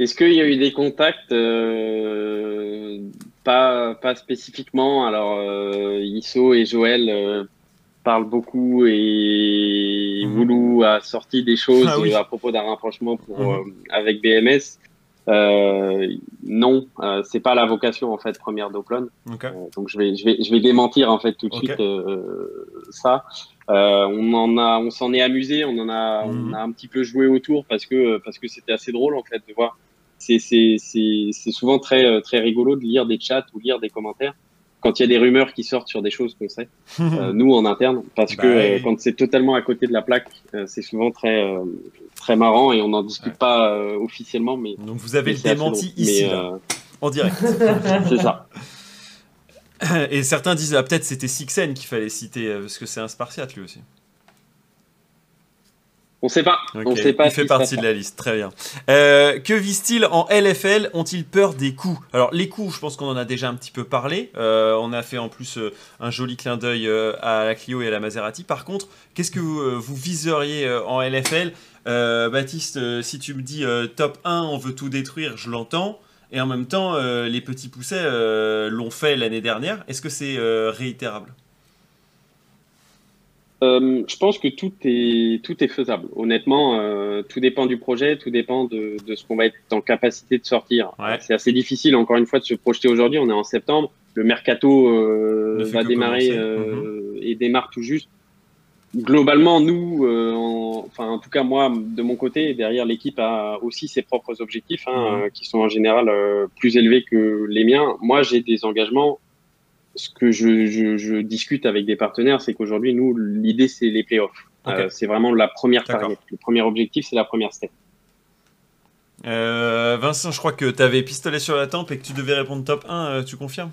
Est-ce qu'il y a eu des contacts pas, pas spécifiquement. Alors, euh, Isso et Joël euh, parlent beaucoup et mmh. a sorti des choses ah à propos d'un rapprochement pour, mhm. euh, avec BMS. non, c'est pas la vocation en fait première d'Oplon. donc je vais, je vais, je vais démentir en fait tout de suite ça. on en a, on s'en est amusé, on en a, on mhm. a un petit peu joué autour parce que parce que c'était assez drôle en fait de voir c'est souvent très, euh, très rigolo de lire des chats ou lire des commentaires quand il y a des rumeurs qui sortent sur des choses qu'on sait, euh, nous en interne, parce bah que euh, quand c'est totalement à côté de la plaque, c'est souvent très, très marrant et on n'en discute pas officiellement. Mais, Donc vous avez le démenti ici, en direct. c'est ça. Et certains disent, ah, peut-être c'était Sixen qu'il fallait citer, parce que c'est un Spartiate lui aussi. On sait pas. On sait pas. Il fait partie de la liste, très bien. Euh, que visent-ils en LFL Ont-ils peur des coups? Alors les coups, je pense qu'on en a déjà un petit peu parlé. Euh, on a fait en plus euh, un joli clin d'œil à la Clio et à la Maserati. Par contre, qu'est-ce que vous, vous, viseriez en LFL Baptiste, si tu me dis top 1, on veut tout détruire, je l'entends. Et en même temps, les petits poussets l'ont fait l'année dernière. Est-ce que c'est réitérable? Euh, je pense que tout est, tout est faisable. Honnêtement, euh, tout dépend du projet, tout dépend de, de ce qu'on va être en capacité de sortir. C'est assez difficile, encore une fois, de se projeter aujourd'hui. On est en septembre, le mercato euh, va démarrer mm-hmm. et démarre tout juste. Globalement, nous, en, enfin, en tout cas moi, de mon côté, derrière l'équipe a aussi ses propres objectifs, hein, mm-hmm. qui sont en général plus élevés que les miens. Moi, j'ai des engagements ce que je, je, je, discute avec des partenaires, c'est qu'aujourd'hui, nous, l'idée, c'est les playoffs. Euh, c'est vraiment la première target. Le premier objectif, c'est la première step. Euh, Vincent, je crois que tu avais pistolet sur la tempe et que tu devais répondre top 1. Euh, tu confirmes?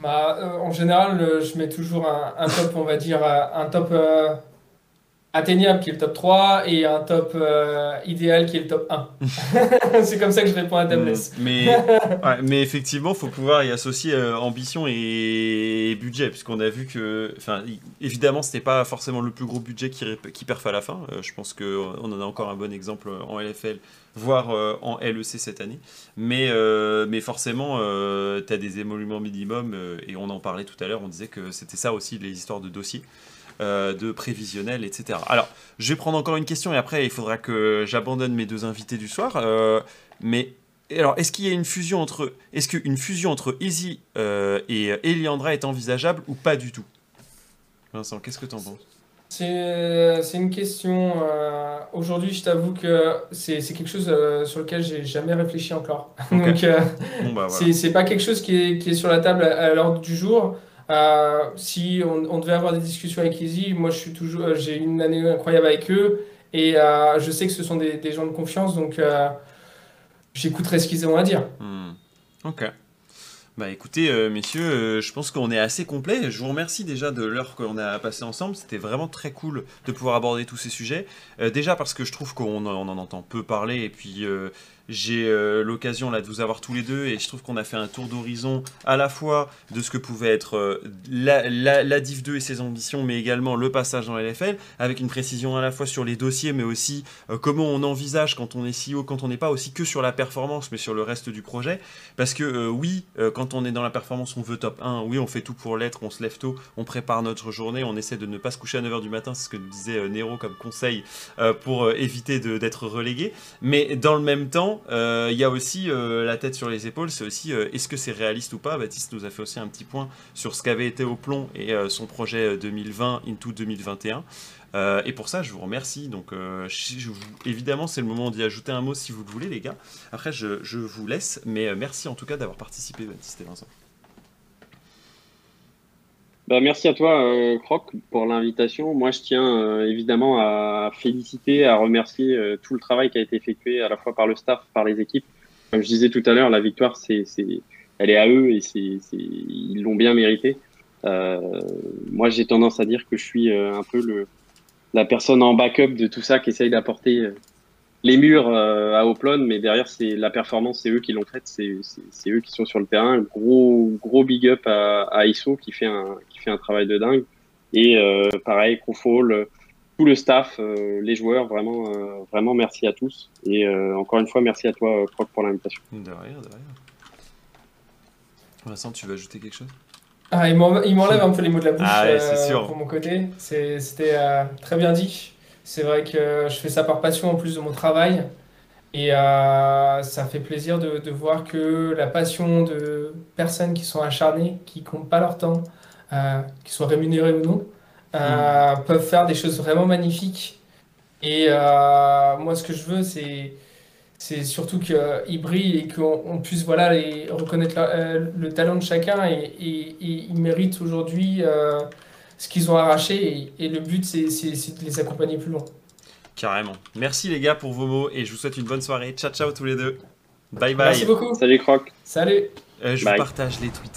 Bah, En général, je mets toujours un, un, top, on va dire, un top atteignable qui est le top 3 et un top euh, idéal qui est le top 1. c'est comme ça que je réponds à Dabless. Mm. mais, mais effectivement, il faut pouvoir y associer euh, ambition et, budget, puisqu'on a vu que, enfin, évidemment, c'était pas forcément le plus gros budget qui, qui perf à la fin. Euh, je pense qu'on en a encore un bon exemple en LFL, voire en LEC cette année. Mais, mais forcément, tu as des émoluments minimum, et on en parlait tout à l'heure, on disait que c'était ça aussi, les histoires de dossiers. Euh, de prévisionnel, etc. Alors, je vais prendre encore une question et après, il faudra que j'abandonne mes deux invités du soir. Euh, mais alors, est-ce qu'il y a une fusion entre, est-ce qu'une fusion entre Easy euh, et Eliandra est envisageable ou pas du tout? Vincent, qu'est-ce que tu en penses? C'est, une question. aujourd'hui, je t'avoue que c'est, quelque chose sur lequel j'ai jamais réfléchi encore. Donc, bah, c'est, pas quelque chose qui est, qui est sur la table à l'ordre du jour. Euh, si on, devait avoir des discussions avec Easy, moi je suis toujours, euh, j'ai une année incroyable avec eux Et je sais que ce sont des, gens de confiance, donc j'écouterai ce qu'ils ont à dire. Hmm. Ok. Bah écoutez, euh, messieurs, euh, je pense qu'on est assez complet. Je vous remercie déjà de l'heure qu'on a passé ensemble. C'était vraiment très cool de pouvoir aborder tous ces sujets. Euh, déjà parce que je trouve qu'on en entend peu parler et puis j'ai euh, l'occasion là de vous avoir tous les deux et je trouve qu'on a fait un tour d'horizon à la fois de ce que pouvait être euh, la, la, Div 2 et ses ambitions, mais également le passage dans LFL, avec une précision à la fois sur les dossiers, mais aussi euh, comment on envisage quand on est CEO, quand on n'est pas aussi que sur la performance, mais sur le reste du projet. Parce que oui, quand on est dans la performance, on veut top 1, oui, on fait tout pour l'être, on se lève tôt, on prépare notre journée, on essaie de ne pas se coucher à 9h du matin, c'est ce que disait Nero comme conseil pour éviter d'être relégué. Mais dans le même temps, il euh, y a aussi euh, la tête sur les épaules, c'est aussi euh, est-ce que c'est réaliste ou pas? Baptiste nous a fait aussi un petit point sur ce qu'avait été au plomb et son projet 2020 into 2021. et pour ça, je vous remercie. Donc, évidemment, c'est le moment d'y ajouter un mot si vous le voulez, les gars. Après, je vous laisse, mais merci en tout cas d'avoir participé, Baptiste et Vincent. Bah, merci à toi, euh, Croc, pour l'invitation. Moi, je tiens euh, évidemment à féliciter, à remercier euh, tout le travail qui a été effectué à la fois par le staff, par les équipes. Comme je disais tout à l'heure, la victoire, c'est, elle est à eux et c'est, ils l'ont bien mérité. moi, j'ai tendance à dire que je suis un peu le, la personne en backup de tout ça qui essaye d'apporter les murs euh, à Oplon, mais derrière, c'est la performance, c'est eux qui l'ont faite, c'est eux qui sont sur le terrain. Gros, gros big up à, à ISO qui fait, un, qui fait un travail de dingue. Et euh, pareil, Crowfall, tout le staff, euh, les joueurs, vraiment, euh, vraiment merci à tous. Et encore une fois, merci à toi, Croc, pour l'invitation. De rien, de rien. Vincent, tu veux ajouter quelque chose? Ah, Il m'enlève un peu les mots de la bouche ah pour mon côté. C'était très bien dit. C'est vrai que je fais ça par passion en plus de mon travail. Et euh, ça fait plaisir de, voir que la passion de personnes qui sont acharnées, qui comptent pas leur temps, euh, qui soient rémunérées ou non, euh, mm. peuvent faire des choses vraiment magnifiques. Et moi, ce que je veux, c'est c'est surtout qu'ils brillent et qu'on puisse voilà, les, reconnaître le talent de chacun. Et, et, et ils méritent aujourd'hui ce qu'ils ont arraché. Et, le but, c'est de les accompagner plus loin. Carrément. Merci les gars pour vos mots et je vous souhaite une bonne soirée. Ciao, ciao tous les deux. Bye bye. Merci beaucoup. Salut Croc. Salut. Euh, je vous partage les tweets.